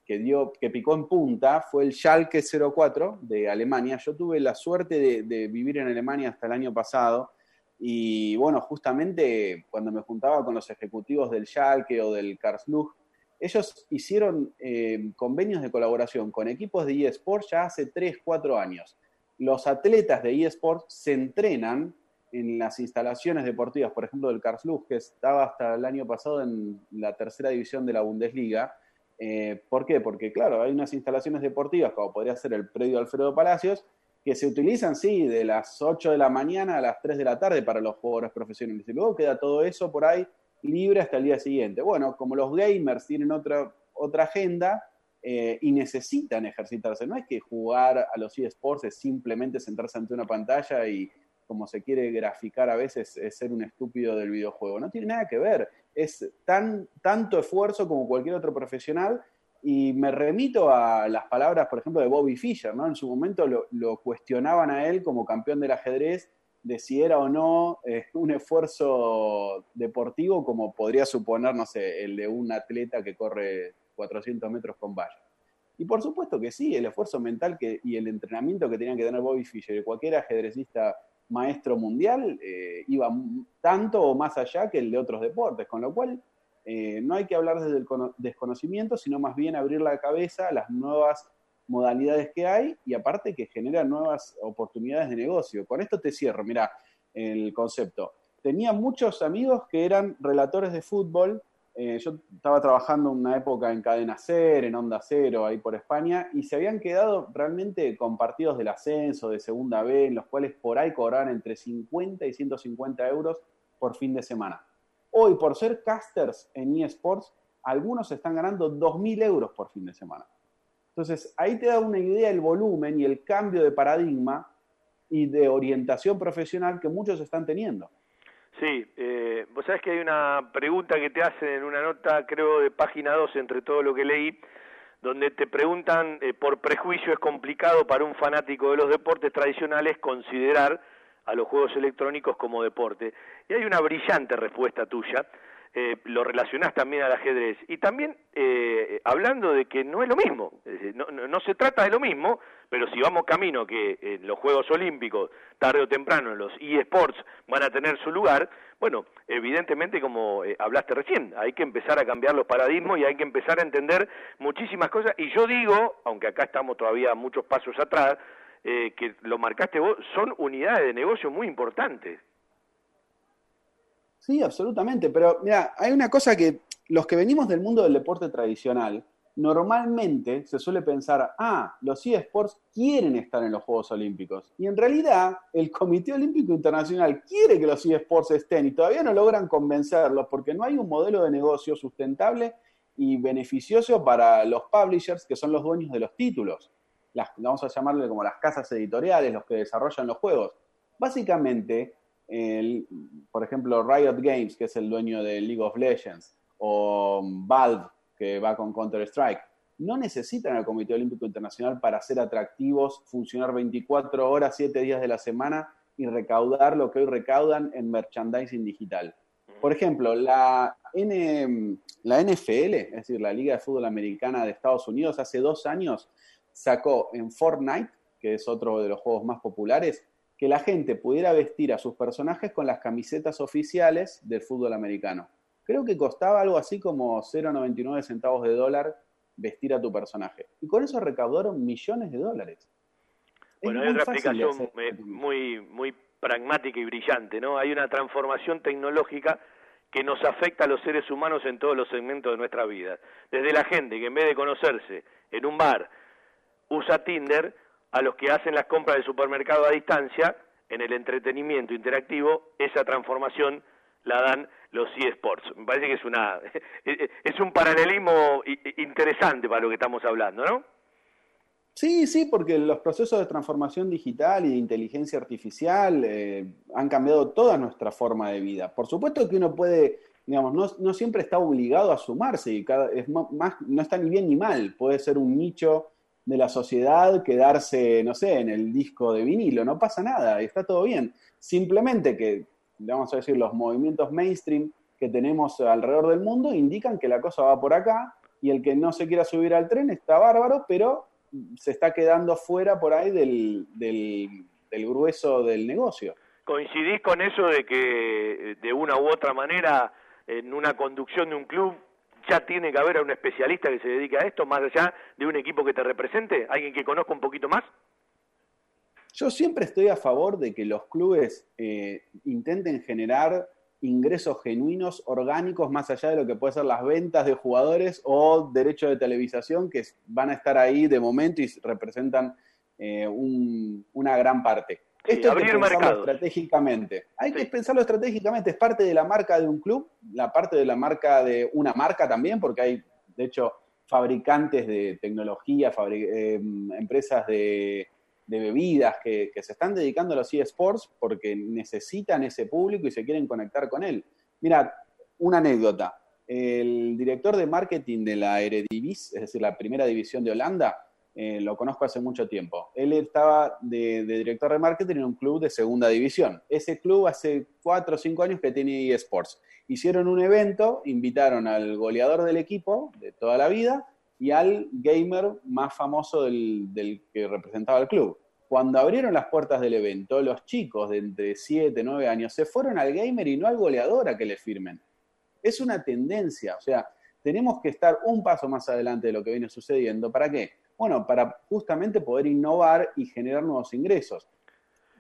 que, dio, que picó en punta fue el Schalke 04 de Alemania. Yo tuve la suerte de, vivir en Alemania hasta el año pasado. Y bueno, justamente cuando me juntaba con los ejecutivos del Schalke o del Karlsruhe, ellos hicieron eh, convenios de colaboración con equipos de eSports ya hace 3, 4 años. Los atletas de eSports se entrenan en las instalaciones deportivas, por ejemplo, del Karlsruhe, que estaba hasta el año pasado en la tercera división de la Bundesliga. Eh, ¿Por qué? Porque, claro, hay unas instalaciones deportivas, como podría ser el predio Alfredo Palacios, que se utilizan, sí, de las 8 de la mañana a las 3 de la tarde para los jugadores profesionales. Y luego queda todo eso por ahí libre hasta el día siguiente. Bueno, como los gamers tienen otra, otra agenda eh, y necesitan ejercitarse, no es que jugar a los eSports es simplemente sentarse ante una pantalla y como se quiere graficar a veces es ser un estúpido del videojuego. No tiene nada que ver. Es tan, tanto esfuerzo como cualquier otro profesional y me remito a las palabras, por ejemplo, de Bobby Fischer, ¿no? En su momento lo, cuestionaban a él como campeón del ajedrez de si era o no eh, un esfuerzo deportivo como podría suponer, no sé, el de un atleta que corre 400 metros con valla. Y por supuesto que sí, el esfuerzo mental que, y el entrenamiento que tenían que tener Bobby Fischer y cualquier ajedrecista maestro mundial eh, iba tanto o más allá que el de otros deportes, con lo cual eh, no hay que hablar desde el desconocimiento, sino más bien abrir la cabeza a las nuevas modalidades que hay y aparte que genera nuevas oportunidades de negocio. Con esto te cierro, mira, el concepto. Tenía muchos amigos que eran relatores de fútbol. Eh, yo estaba trabajando una época en Cadena Ser, en Onda Cero, ahí por España, y se habían quedado realmente con partidos del ascenso, de Segunda B, en los cuales por ahí cobraban entre 50 y 150 euros por fin de semana. Hoy, por ser casters en eSports, algunos están ganando 2.000 euros por fin de semana. Entonces, ahí te da una idea del volumen y el cambio de paradigma y de orientación profesional que muchos están teniendo. Sí, eh, vos sabés que hay una pregunta que te hacen en una nota, creo, de página 2, entre todo lo que leí, donde te preguntan, eh, por prejuicio es complicado para un fanático de los deportes tradicionales considerar a los juegos electrónicos como deporte. Y hay una brillante respuesta tuya, eh, lo relacionás también al ajedrez. Y también eh, hablando de que no es lo mismo, no, se trata de lo mismo, pero si vamos camino que en los Juegos Olímpicos, tarde o temprano, los eSports van a tener su lugar, bueno, evidentemente como eh, hablaste recién, hay que empezar a cambiar los paradigmas y hay que empezar a entender muchísimas cosas. Y yo digo, aunque acá estamos todavía muchos pasos atrás, que lo marcaste vos, son unidades de negocio muy importantes. Sí, absolutamente. Pero mira, hay una cosa que los que venimos del mundo del deporte tradicional, normalmente se suele pensar, ah, los eSports quieren estar en los Juegos Olímpicos. Y en realidad, el Comité Olímpico Internacional quiere que los eSports estén y todavía no logran convencerlos porque no hay un modelo de negocio sustentable y beneficioso para los publishers, que son los dueños de los títulos. Las, vamos a llamarle como las casas editoriales, los que desarrollan los juegos. Básicamente, el, por ejemplo, Riot Games, que es el dueño de League of Legends, o Valve, que va con Counter-Strike, no necesitan al Comité Olímpico Internacional para ser atractivos, funcionar 24 horas, 7 días de la semana y recaudar lo que hoy recaudan en merchandising digital. Por ejemplo, la, N, la NFL, es decir, la Liga de Fútbol Americana de Estados Unidos, hace dos años sacó en Fortnite, que es otro de los juegos más populares, que la gente pudiera vestir a sus personajes con las camisetas oficiales del fútbol americano. Creo que costaba algo así como 0,99 centavos de dólar vestir a tu personaje. Y con eso recaudaron millones de dólares. Bueno, hay otra explicación eh, muy, muy pragmática y brillante, ¿no? Hay una transformación tecnológica que nos afecta a los seres humanos en todos los segmentos de nuestra vida. Desde la gente que en vez de conocerse en un bar usa Tinder, a los que hacen las compras de supermercado a distancia, en el entretenimiento interactivo, esa transformación la dan los eSports. Me parece que es una es un paralelismo interesante para lo que estamos hablando, ¿no? Sí, sí, porque los procesos de transformación digital y de inteligencia artificial eh, han cambiado toda nuestra forma de vida. Por supuesto que uno puede, digamos, no, no siempre está obligado a sumarse y cada, es más, no está ni bien ni mal. Puede ser un nicho de la sociedad quedarse, no sé, en el disco de vinilo, no pasa nada, está todo bien. Simplemente que, vamos a decir, los movimientos mainstream que tenemos alrededor del mundo indican que la cosa va por acá y el que no se quiera subir al tren está bárbaro, pero se está quedando fuera por ahí del, del, grueso del negocio. ¿Coincidís con eso de que de una u otra manera en una conducción de un club ya tiene que haber a un especialista que se dedique a esto, más allá de un equipo que te represente? ¿Alguien que conozca un poquito más? Yo siempre estoy a favor de que los clubes eh, intenten generar ingresos genuinos, orgánicos, más allá de lo que puede ser las ventas de jugadores o derechos de televisación, que van a estar ahí de momento y representan eh, una gran parte. Esto hay que pensarlo estratégicamente. Hay que pensarlo estratégicamente. Es parte de la marca de un club, la parte de la marca de una marca también, porque hay, de hecho, fabricantes de tecnología, eh, empresas de de bebidas que, se están dedicando a los eSports porque necesitan ese público y se quieren conectar con él. Mira, una anécdota. El director de marketing de la Eredivisie, es decir, la primera división de Holanda, eh, lo conozco hace mucho tiempo. Él estaba de, director de marketing en un club de segunda división. Ese club hace cuatro o cinco años que tiene eSports. Hicieron un evento, invitaron al goleador del equipo de toda la vida y al gamer más famoso del, que representaba el club. Cuando abrieron las puertas del evento, los chicos de entre 7 y 9 años se fueron al gamer y no al goleador a que le firmen. Es una tendencia, o sea, tenemos que estar un paso más adelante de lo que viene sucediendo. ¿Para qué? Bueno, para justamente poder innovar y generar nuevos ingresos.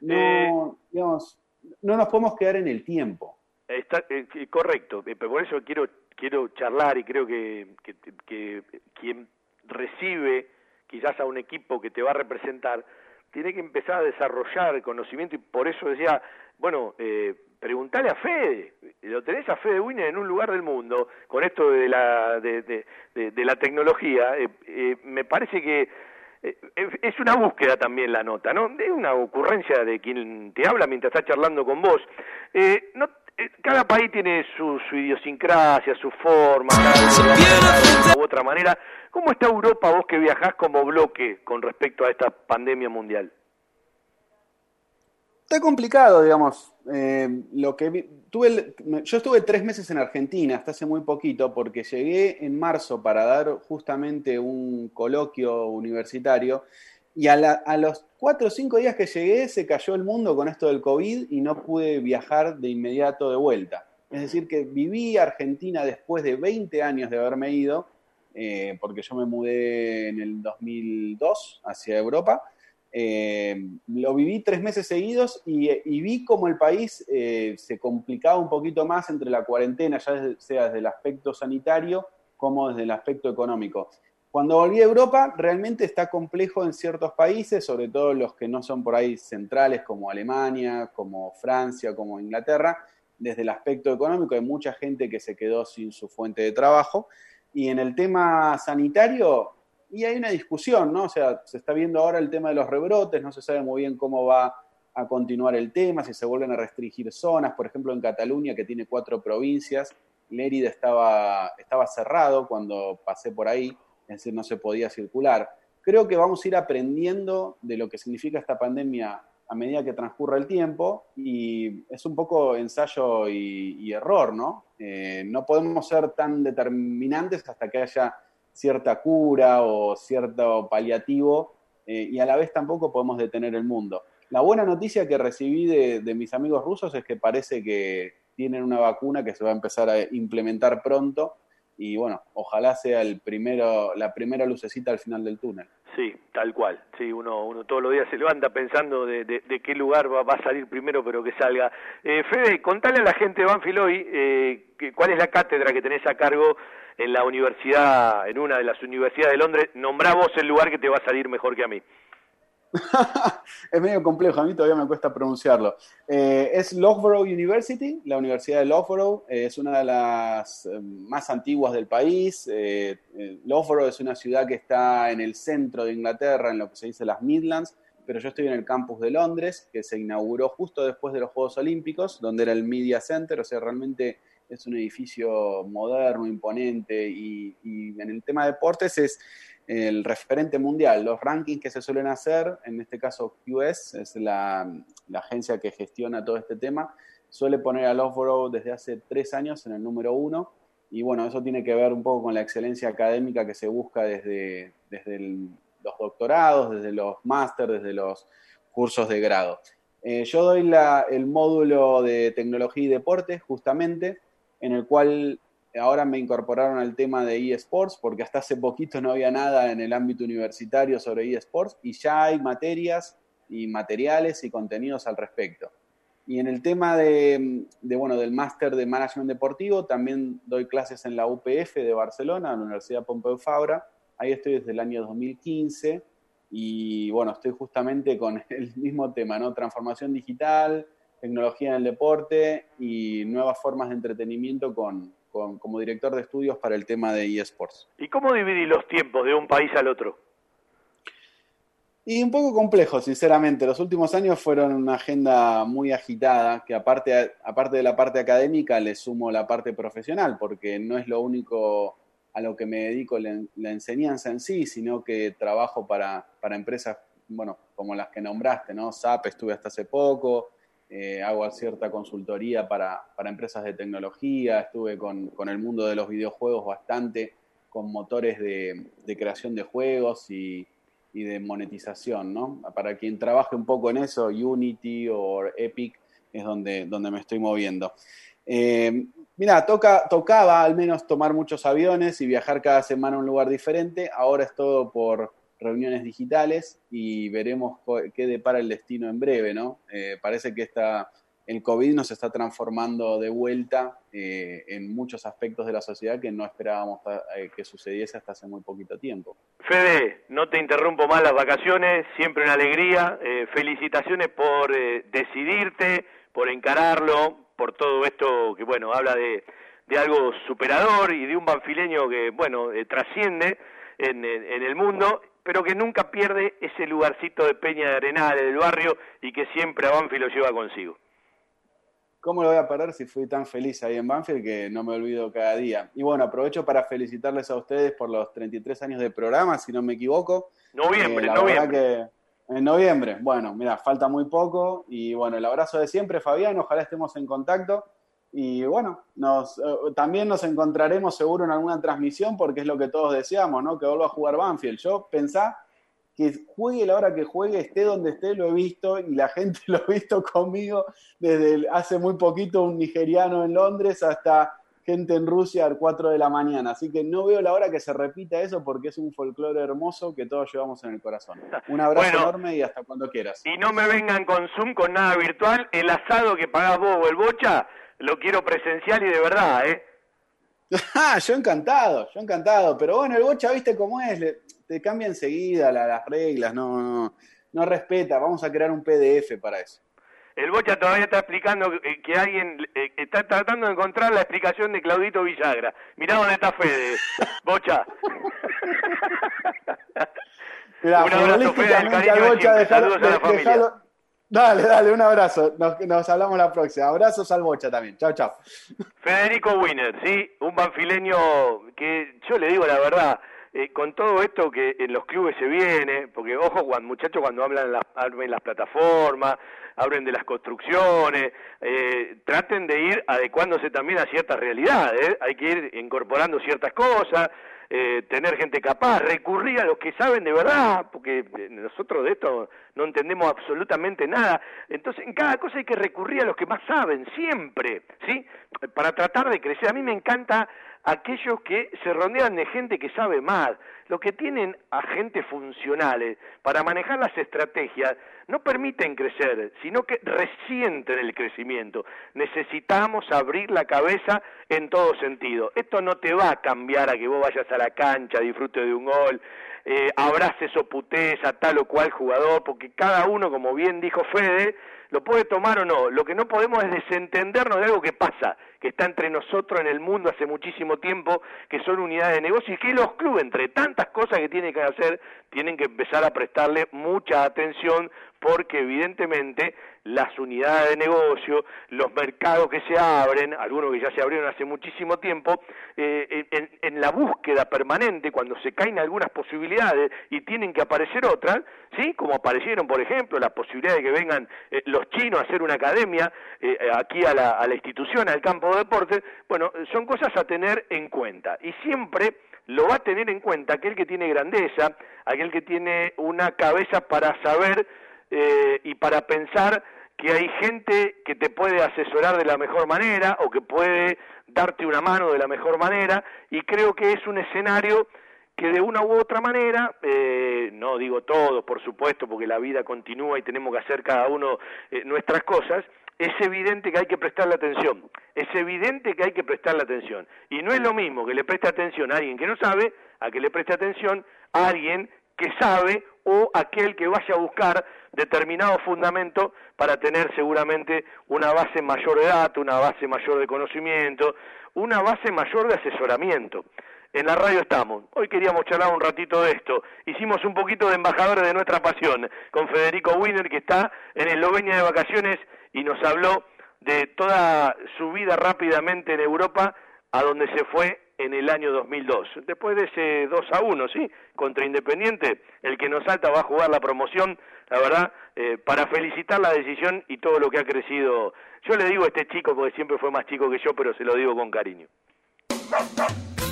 No, eh, digamos, no nos podemos quedar en el tiempo. Está, eh, correcto, eh, pero por eso quiero quiero charlar y creo que, que, quien recibe quizás a un equipo que te va a representar, tiene que empezar a desarrollar el conocimiento y por eso decía, bueno, eh, preguntale a Fede, lo tenés a Fede Wiener en un lugar del mundo, con esto de la, de, de, la tecnología, eh, eh, me parece que eh, es una búsqueda también la nota, ¿no? Es una ocurrencia de quien te habla mientras está charlando con vos. no cada país tiene su, idiosincrasia, su forma, de otra manera. ¿Cómo está Europa vos que viajás como bloque con respecto a esta pandemia mundial? Está complicado, digamos. Eh, lo que tuve, yo estuve tres meses en Argentina, hasta hace muy poquito, porque llegué en marzo para dar justamente un coloquio universitario y a, los cuatro o cinco días que llegué se cayó el mundo con esto del COVID y no pude viajar de inmediato de vuelta. Es decir, que viví Argentina después de 20 años de haberme ido, eh, porque yo me mudé en el 2002 hacia Europa. Eh, lo viví tres meses seguidos y, vi como el país eh, se complicaba un poquito más entre la cuarentena, ya sea desde el aspecto sanitario como desde el aspecto económico. Cuando volví a Europa, realmente está complejo en ciertos países, sobre todo los que no son por ahí centrales, como Alemania, como Francia, como Inglaterra. Desde el aspecto económico hay mucha gente que se quedó sin su fuente de trabajo. Y en el tema sanitario, y hay una discusión, ¿no? O sea, se está viendo ahora el tema de los rebrotes, no se sabe muy bien cómo va a continuar el tema, si se vuelven a restringir zonas, por ejemplo en Cataluña, que tiene cuatro provincias, Lérida estaba, estaba cerrado cuando pasé por ahí, es decir, no se podía circular. Creo que vamos a ir aprendiendo de lo que significa esta pandemia a medida que transcurra el tiempo y es un poco ensayo y, error, ¿no? Eh, no podemos ser tan determinantes hasta que haya cierta cura o cierto paliativo eh, y a la vez tampoco podemos detener el mundo. La buena noticia que recibí de, mis amigos rusos es que parece que tienen una vacuna que se va a empezar a implementar pronto y bueno, ojalá sea el primero, la primera lucecita al final del túnel. Sí, tal cual. Sí, uno, uno todos los días se levanta pensando de, de, qué lugar va, a salir primero, pero que salga. Eh, Fede, contale a la gente de Banfield hoy eh, cuál es la cátedra que tenés a cargo en la universidad, en una de las universidades de Londres. Nombrá vos el lugar que te va a salir mejor que a mí. es medio complejo, a mí todavía me cuesta pronunciarlo. Eh, es Loughborough University, la Universidad de Loughborough, eh, es una de las eh, más antiguas del país. Eh, eh, Loughborough es una ciudad que está en el centro de Inglaterra, en lo que se dice las Midlands, pero yo estoy en el campus de Londres, que se inauguró justo después de los Juegos Olímpicos, donde era el Media Center, o sea, realmente es un edificio moderno, imponente, y, en el tema de deportes es el referente mundial. Los rankings que se suelen hacer, en este caso QS, es la, agencia que gestiona todo este tema, suele poner a Loughborough desde hace tres años en el número uno. Y bueno, eso tiene que ver un poco con la excelencia académica que se busca desde, desde los doctorados, desde los máster, desde los cursos de grado. Eh, yo doy la- el módulo de tecnología y deporte, justamente, en el cual ahora me incorporaron al tema de eSports, porque hasta hace poquito no había nada en el ámbito universitario sobre eSports, y ya hay materias y materiales y contenidos al respecto. Y en el tema de, bueno, del máster de Management Deportivo, también doy clases en la UPF de Barcelona, en la Universidad Pompeu Fabra. Ahí estoy desde el año 2015 y bueno, estoy justamente con el mismo tema, ¿no? Transformación digital, tecnología en el deporte y nuevas formas de entretenimiento con, con- como director de estudios para el tema de eSports. ¿Y cómo dividís los tiempos de un país al otro? Y un poco complejo, sinceramente. Los últimos años fueron una agenda muy agitada, que aparte, aparte de la parte académica le sumo la parte profesional, porque no es lo único a lo que me dedico la, la enseñanza en sí, sino que trabajo para, para empresas, bueno, como las que nombraste, ¿no? SAP estuve hasta hace poco, eh, hago cierta consultoría para, para empresas de tecnología, estuve con, con el mundo de los videojuegos bastante, con motores de, creación de juegos y, y de monetización, ¿no? Para quien trabaje un poco en eso, Unity o Epic es donde, donde me estoy moviendo. Eh, mira, toca, tocaba al menos tomar muchos aviones y viajar cada semana a un lugar diferente. Ahora es todo por reuniones digitales y veremos qué depara el destino en breve, ¿no? Eh, parece que esta, el COVID nos está transformando de vuelta eh, en muchos aspectos de la sociedad que no esperábamos eh, que sucediese hasta hace muy poquito tiempo. Fede, no te interrumpo más las vacaciones, siempre una alegría. Eh, felicitaciones por eh, decidirte, por encararlo, por todo esto que, bueno, habla de, de algo superador y de un banfileño que, bueno, trasciende en, en- en el mundo, pero que nunca pierde ese lugarcito de Peña de Arenal, del barrio, y que siempre a Banfi lo lleva consigo. ¿Cómo lo voy a perder si fui tan feliz ahí en Banfield que no me olvido cada día? Y bueno, aprovecho para felicitarles a ustedes por los 33 años de programa, si no me equivoco. Noviembre, Eh, la noviembre. verdad que en noviembre. Bueno, mira, falta muy poco. Y bueno, el abrazo de siempre, Fabián. Ojalá estemos en contacto. Y bueno, nos, eh, también nos encontraremos seguro en alguna transmisión porque es lo que todos deseamos, ¿no? Que vuelva a jugar Banfield. Yo pensá que juegue la hora que juegue, esté donde esté, lo he visto y la gente lo ha visto conmigo desde el- hace muy poquito un nigeriano en Londres hasta gente en Rusia al 4 de la mañana. Así que no veo la hora que se repita eso porque es un folclore hermoso que todos llevamos en el corazón. Un abrazo Bueno. enorme y hasta cuando quieras. Y no me vengan con Zoom, con nada virtual. El asado que pagás vos o el bocha, lo quiero presencial y de verdad, ¿eh? Ah, yo encantado, yo encantado. Pero bueno, el bocha, viste cómo es, le- te cambia enseguida la- las reglas, no, no, no respeta. Vamos a crear un PDF para eso. El bocha todavía está explicando que, que alguien eh, está tratando de encontrar la explicación de Claudito Villagra. Mirá dónde está Fede, bocha. Mirá, Un abrazo, Fede, el cariño de Bocha, Saludos a la familia. Dale, dale, un abrazo. Nos, nos hablamos la próxima. Abrazos al Bocha también. Chao, chao. Federico Wiener, ¿sí? Un banfileño que yo le digo la verdad, eh, con todo esto que en los clubes se viene, porque ojo, cuando, muchachos, cuando hablan las, abren las plataformas, abren de las construcciones, eh, traten de ir adecuándose también a ciertas realidades, ¿eh? hay que ir incorporando ciertas cosas, eh, tener gente capaz, recurrir a los que saben de verdad, porque eh, nosotros de esto no entendemos absolutamente nada. Entonces, en cada cosa hay que recurrir a los que más saben, siempre, ¿sí? Para tratar de crecer. A mí me encanta aquellos que se rodean de gente que sabe más, los que tienen agentes funcionales para manejar las estrategias, no permiten crecer, sino que resienten el crecimiento. Necesitamos abrir la cabeza en todo sentido. Esto no te va a cambiar a que vos vayas a la cancha, disfrutes de un gol, eh, abraces o putees a tal o cual jugador, porque cada uno, como bien dijo Fede, lo puede tomar o no. Lo que no podemos es desentendernos de algo que pasa, que está entre nosotros en el mundo hace muchísimo tiempo, que son unidades de negocio y que los clubes, entre tantas cosas que tienen que hacer, tienen que empezar a prestarle mucha atención porque evidentemente las unidades de negocio, los mercados que se abren, algunos que ya se abrieron hace muchísimo tiempo, eh, en, en, la búsqueda permanente, cuando se caen algunas posibilidades y tienen que aparecer otras, ¿sí? Como aparecieron, por ejemplo, la posibilidad de que vengan eh, los chinos a hacer una academia eh, aquí a la, a la institución, al campo de deportes, bueno, son cosas a tener en cuenta. Y siempre lo va a tener en cuenta aquel que tiene grandeza, aquel que tiene una cabeza para saber eh, y para pensar que hay gente que te puede asesorar de la mejor manera o que puede darte una mano de la mejor manera y creo que es un escenario que de una u otra manera, eh, no digo todos por supuesto porque la vida continúa y tenemos que hacer cada uno eh, nuestras cosas, es evidente que hay que prestarle atención, es evidente que hay que prestarle atención. Y no es lo mismo que le preste atención a alguien que no sabe, a que le preste atención a alguien que sabe o aquel que vaya a buscar determinado fundamento para tener seguramente una base mayor de datos, una base mayor de conocimiento, una base mayor de asesoramiento. En la radio estamos. Hoy queríamos charlar un ratito de esto. Hicimos un poquito de embajadores de nuestra pasión con Federico Wiener, que está en Eslovenia de vacaciones y nos habló de toda su vida rápidamente en Europa, a donde se fue en el año 2002. Después de ese 2 a 1, ¿sí? Contra Independiente, el que nos salta va a jugar la promoción, la verdad, eh, para felicitar la decisión y todo lo que ha crecido. Yo le digo a este chico, porque siempre fue más chico que yo, pero se lo digo con cariño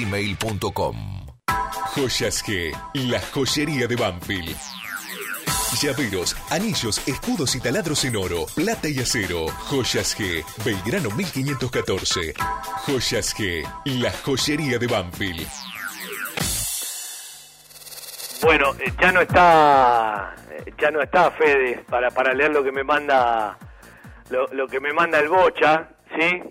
gmail.com. Joyas G, la joyería de Banfield. Llaveros, anillos, escudos y taladros en oro, plata y acero. Joyas G, Belgrano 1514. Joyas G, la joyería de Banfield. Bueno, eh, ya no está, eh, ya no está Fede para, para leer lo que me manda, lo, que me manda el Bocha, ¿sí?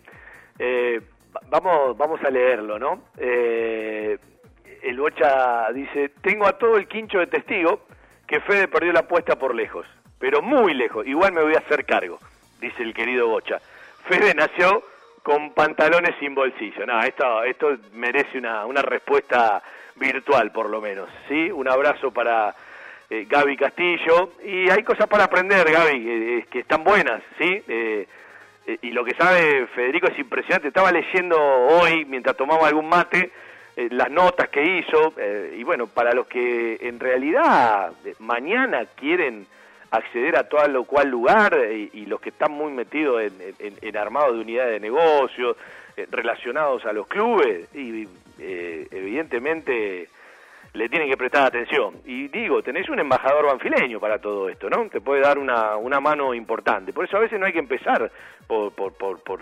Eh, vamos, vamos a leerlo, ¿no? el Bocha dice, tengo a todo el quincho de testigo que Fede perdió la apuesta por lejos, pero muy lejos, igual me voy a hacer cargo, dice el querido Bocha. Fede nació con pantalones sin bolsillo. No, esto, esto merece una, una respuesta virtual por lo menos, ¿sí? Un abrazo para eh, Gaby Castillo. Y hay cosas para aprender, Gaby, eh, que están buenas, ¿sí? Eh, y lo que sabe Federico es impresionante. Estaba leyendo hoy, mientras tomaba algún mate, eh, las notas que hizo, eh, y bueno, para los que en realidad eh, mañana quieren acceder a todo lo cual lugar y, los que están muy metidos en, armado de unidades de negocio, relacionados a los clubes, y evidentemente le tienen que prestar atención. Y digo, tenés un embajador banfileño para todo esto, ¿no? Te puede dar una, una mano importante. Por eso a veces no hay que empezar por, por, por, por,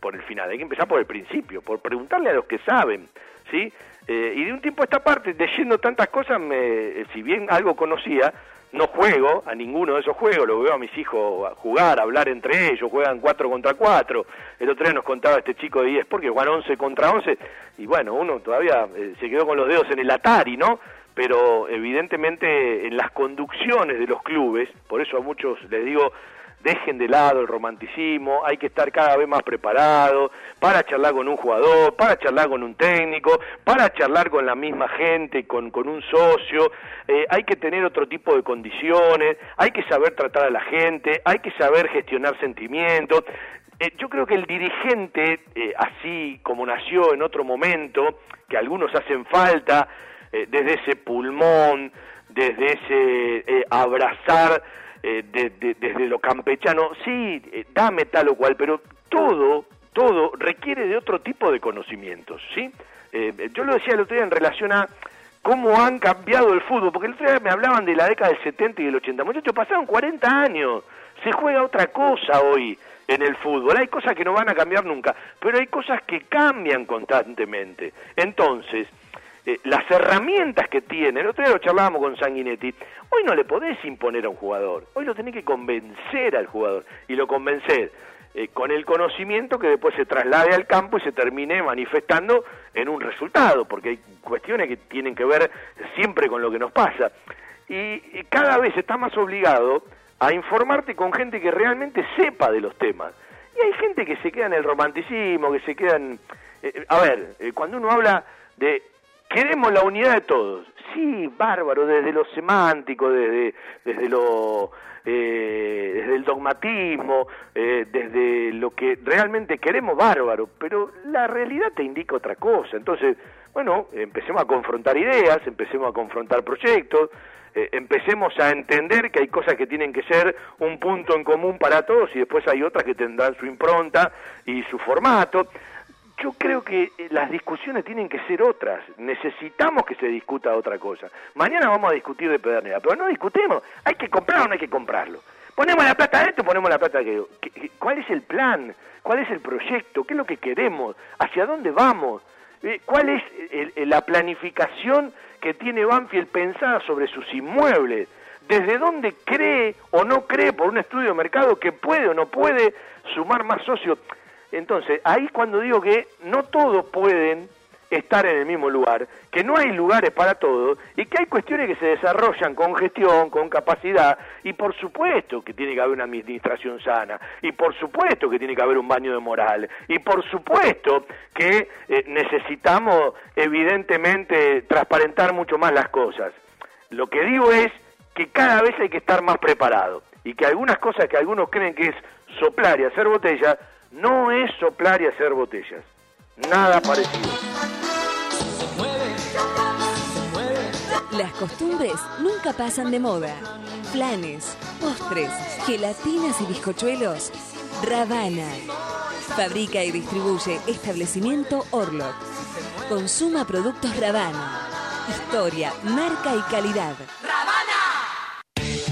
por, el final, hay que empezar por el principio, por preguntarle a los que saben, ¿sí? Eh, y de un tiempo a esta parte, leyendo tantas cosas, me, si bien algo conocía, no juego a ninguno de esos juegos, lo veo a mis hijos jugar, hablar entre ellos, juegan 4 contra 4. El otro día nos contaba este chico de 10 porque juegan 11 contra 11 y bueno, uno todavía eh, se quedó con los dedos en el Atari, ¿no? Pero evidentemente en las conducciones de los clubes, por eso a muchos les digo, dejen de lado el romanticismo, hay que estar cada vez más preparado para charlar con un jugador, para charlar con un técnico, para charlar con la misma gente, con, con un socio, eh, hay que tener otro tipo de condiciones, hay que saber tratar a la gente, hay que saber gestionar sentimientos. Eh, yo creo que el dirigente, eh, así como nació en otro momento, que algunos hacen falta, desde ese pulmón, desde ese abrazar eh, desde lo campechano, sí, eh, dame tal o cual, pero todo, todo requiere de otro tipo de conocimientos, ¿sí? Eh, yo lo decía el otro día en relación a cómo han cambiado el fútbol, porque el otro día me hablaban de la década del 70 y del 80, muchachos, pasaron 40 años, se juega otra cosa hoy en el fútbol, hay cosas que no van a cambiar nunca, pero hay cosas que cambian constantemente. Entonces, eh, las herramientas que tiene, el otro día lo charlábamos con Sanguinetti, hoy no le podés imponer a un jugador, hoy lo tenés que convencer al jugador, y lo convencer eh, con el conocimiento que después se traslade al campo y se termine manifestando en un resultado, porque hay cuestiones que tienen que ver siempre con lo que nos pasa. Y, cada vez está más obligado a informarte con gente que realmente sepa de los temas. Y hay gente que se queda en el romanticismo, que se queda en... Eh, a ver, cuando uno habla de queremos la unidad de todos. Sí, bárbaro, desde lo semántico, desde, desde lo eh, desde el dogmatismo, eh, desde lo que realmente queremos, bárbaro, pero la realidad te indica otra cosa. Entonces, bueno, empecemos a confrontar ideas, empecemos a confrontar proyectos, eh, empecemos a entender que hay cosas que tienen que ser un punto en común para todos y después hay otras que tendrán su impronta y su formato yo creo que eh, las discusiones tienen que ser otras. Necesitamos que se discuta otra cosa. Mañana vamos a discutir de Pedernera, pero no discutimos. Hay que comprarlo o no hay que comprarlo. Ponemos la plata de esto, ponemos la plata de aquello. ¿Cuál es el plan? ¿Cuál es el proyecto? ¿Qué es lo que queremos? ¿Hacia dónde vamos? Eh, ¿Cuál es la planificación que tiene Banfield pensada sobre sus inmuebles? ¿Desde dónde cree o no cree por un estudio de mercado que puede o no puede sumar más socios? Entonces, ahí cuando digo que no todos pueden estar en el mismo lugar, que no hay lugares para todos y que hay cuestiones que se desarrollan con gestión, con capacidad y por supuesto que tiene que haber una administración sana y por supuesto que tiene que haber un baño de moral y por supuesto que eh, necesitamos evidentemente transparentar mucho más las cosas. Lo que digo es que cada vez hay que estar más preparado y que algunas cosas que algunos creen que es soplar y hacer botella no es soplar y hacer botellas. Nada parecido. Las costumbres nunca pasan de moda. Planes, postres, gelatinas y bizcochuelos. Ravana. Fabrica y distribuye establecimiento Orlok. Consuma productos Ravana. Historia, marca y calidad.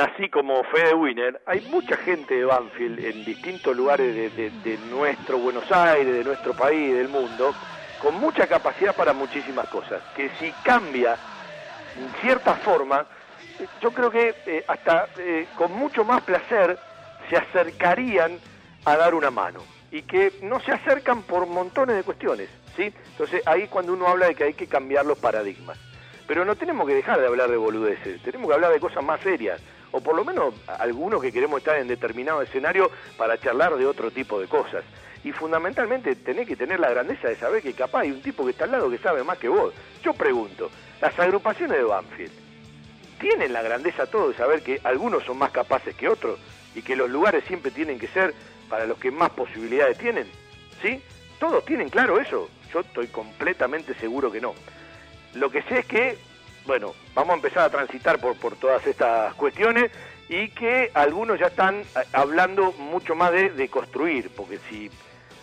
Así como Fede Winner, hay mucha gente de Banfield en distintos lugares de, de nuestro Buenos Aires, de nuestro país, del mundo, con mucha capacidad para muchísimas cosas. Que si cambia en cierta forma, yo creo que eh, hasta eh, con mucho más placer se acercarían a dar una mano y que no se acercan por montones de cuestiones. ¿sí? Entonces ahí cuando uno habla de que hay que cambiar los paradigmas. Pero no tenemos que dejar de hablar de boludeces, tenemos que hablar de cosas más serias, o por lo menos algunos que queremos estar en determinado escenario para charlar de otro tipo de cosas. Y fundamentalmente tenés que tener la grandeza de saber que capaz hay un tipo que está al lado que sabe más que vos. Yo pregunto, las agrupaciones de Banfield, ¿tienen la grandeza todo de saber que algunos son más capaces que otros y que los lugares siempre tienen que ser para los que más posibilidades tienen? ¿Sí? ¿Todos tienen claro eso? Yo estoy completamente seguro que no. Lo que sé es que, bueno, vamos a empezar a transitar por, por todas estas cuestiones y que algunos ya están eh, hablando mucho más de, de construir, porque si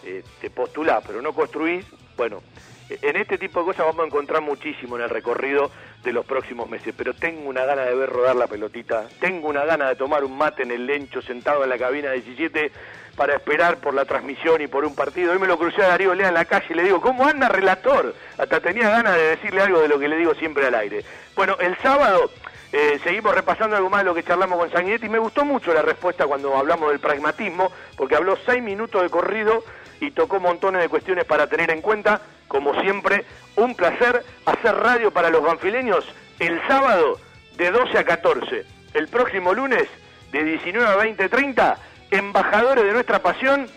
eh, te postulás pero no construís, bueno, en este tipo de cosas vamos a encontrar muchísimo en el recorrido de los próximos meses, pero tengo una gana de ver rodar la pelotita, tengo una gana de tomar un mate en el lencho sentado en la cabina 17 para esperar por la transmisión y por un partido. Hoy me lo crucé a Darío Lea en la calle y le digo, ¿cómo anda relator? Hasta tenía ganas de decirle algo de lo que le digo siempre al aire. Bueno, el sábado eh, seguimos repasando algo más de lo que charlamos con Sanguinetti y me gustó mucho la respuesta cuando hablamos del pragmatismo, porque habló seis minutos de corrido y tocó montones de cuestiones para tener en cuenta. Como siempre, un placer hacer radio para los banfileños el sábado de 12 a 14. El próximo lunes de 19 a 20, 30, embajadores de nuestra pasión.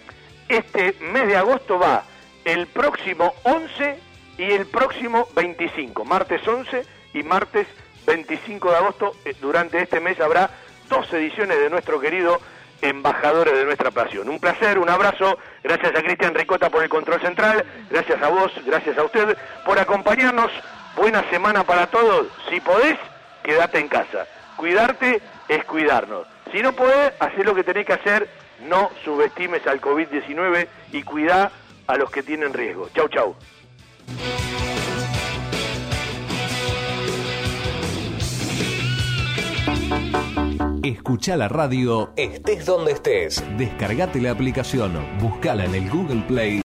Este mes de agosto va el próximo 11 y el próximo 25, martes 11 y martes 25 de agosto. Eh, Durante este mes habrá dos ediciones de nuestro querido embajadores de nuestra pasión. Un placer, un abrazo, gracias a Cristian Ricota por el control central, gracias a vos, gracias a usted por acompañarnos. Buena semana para todos. Si podés, quédate en casa. Cuidarte es cuidarnos. Si no podés, hacer lo que tenés que hacer, no subestimes al COVID-19 y cuidá a los que tienen riesgo. Chau, chau. Escucha la radio estés donde estés. Descargate la aplicación, buscala en el Google Play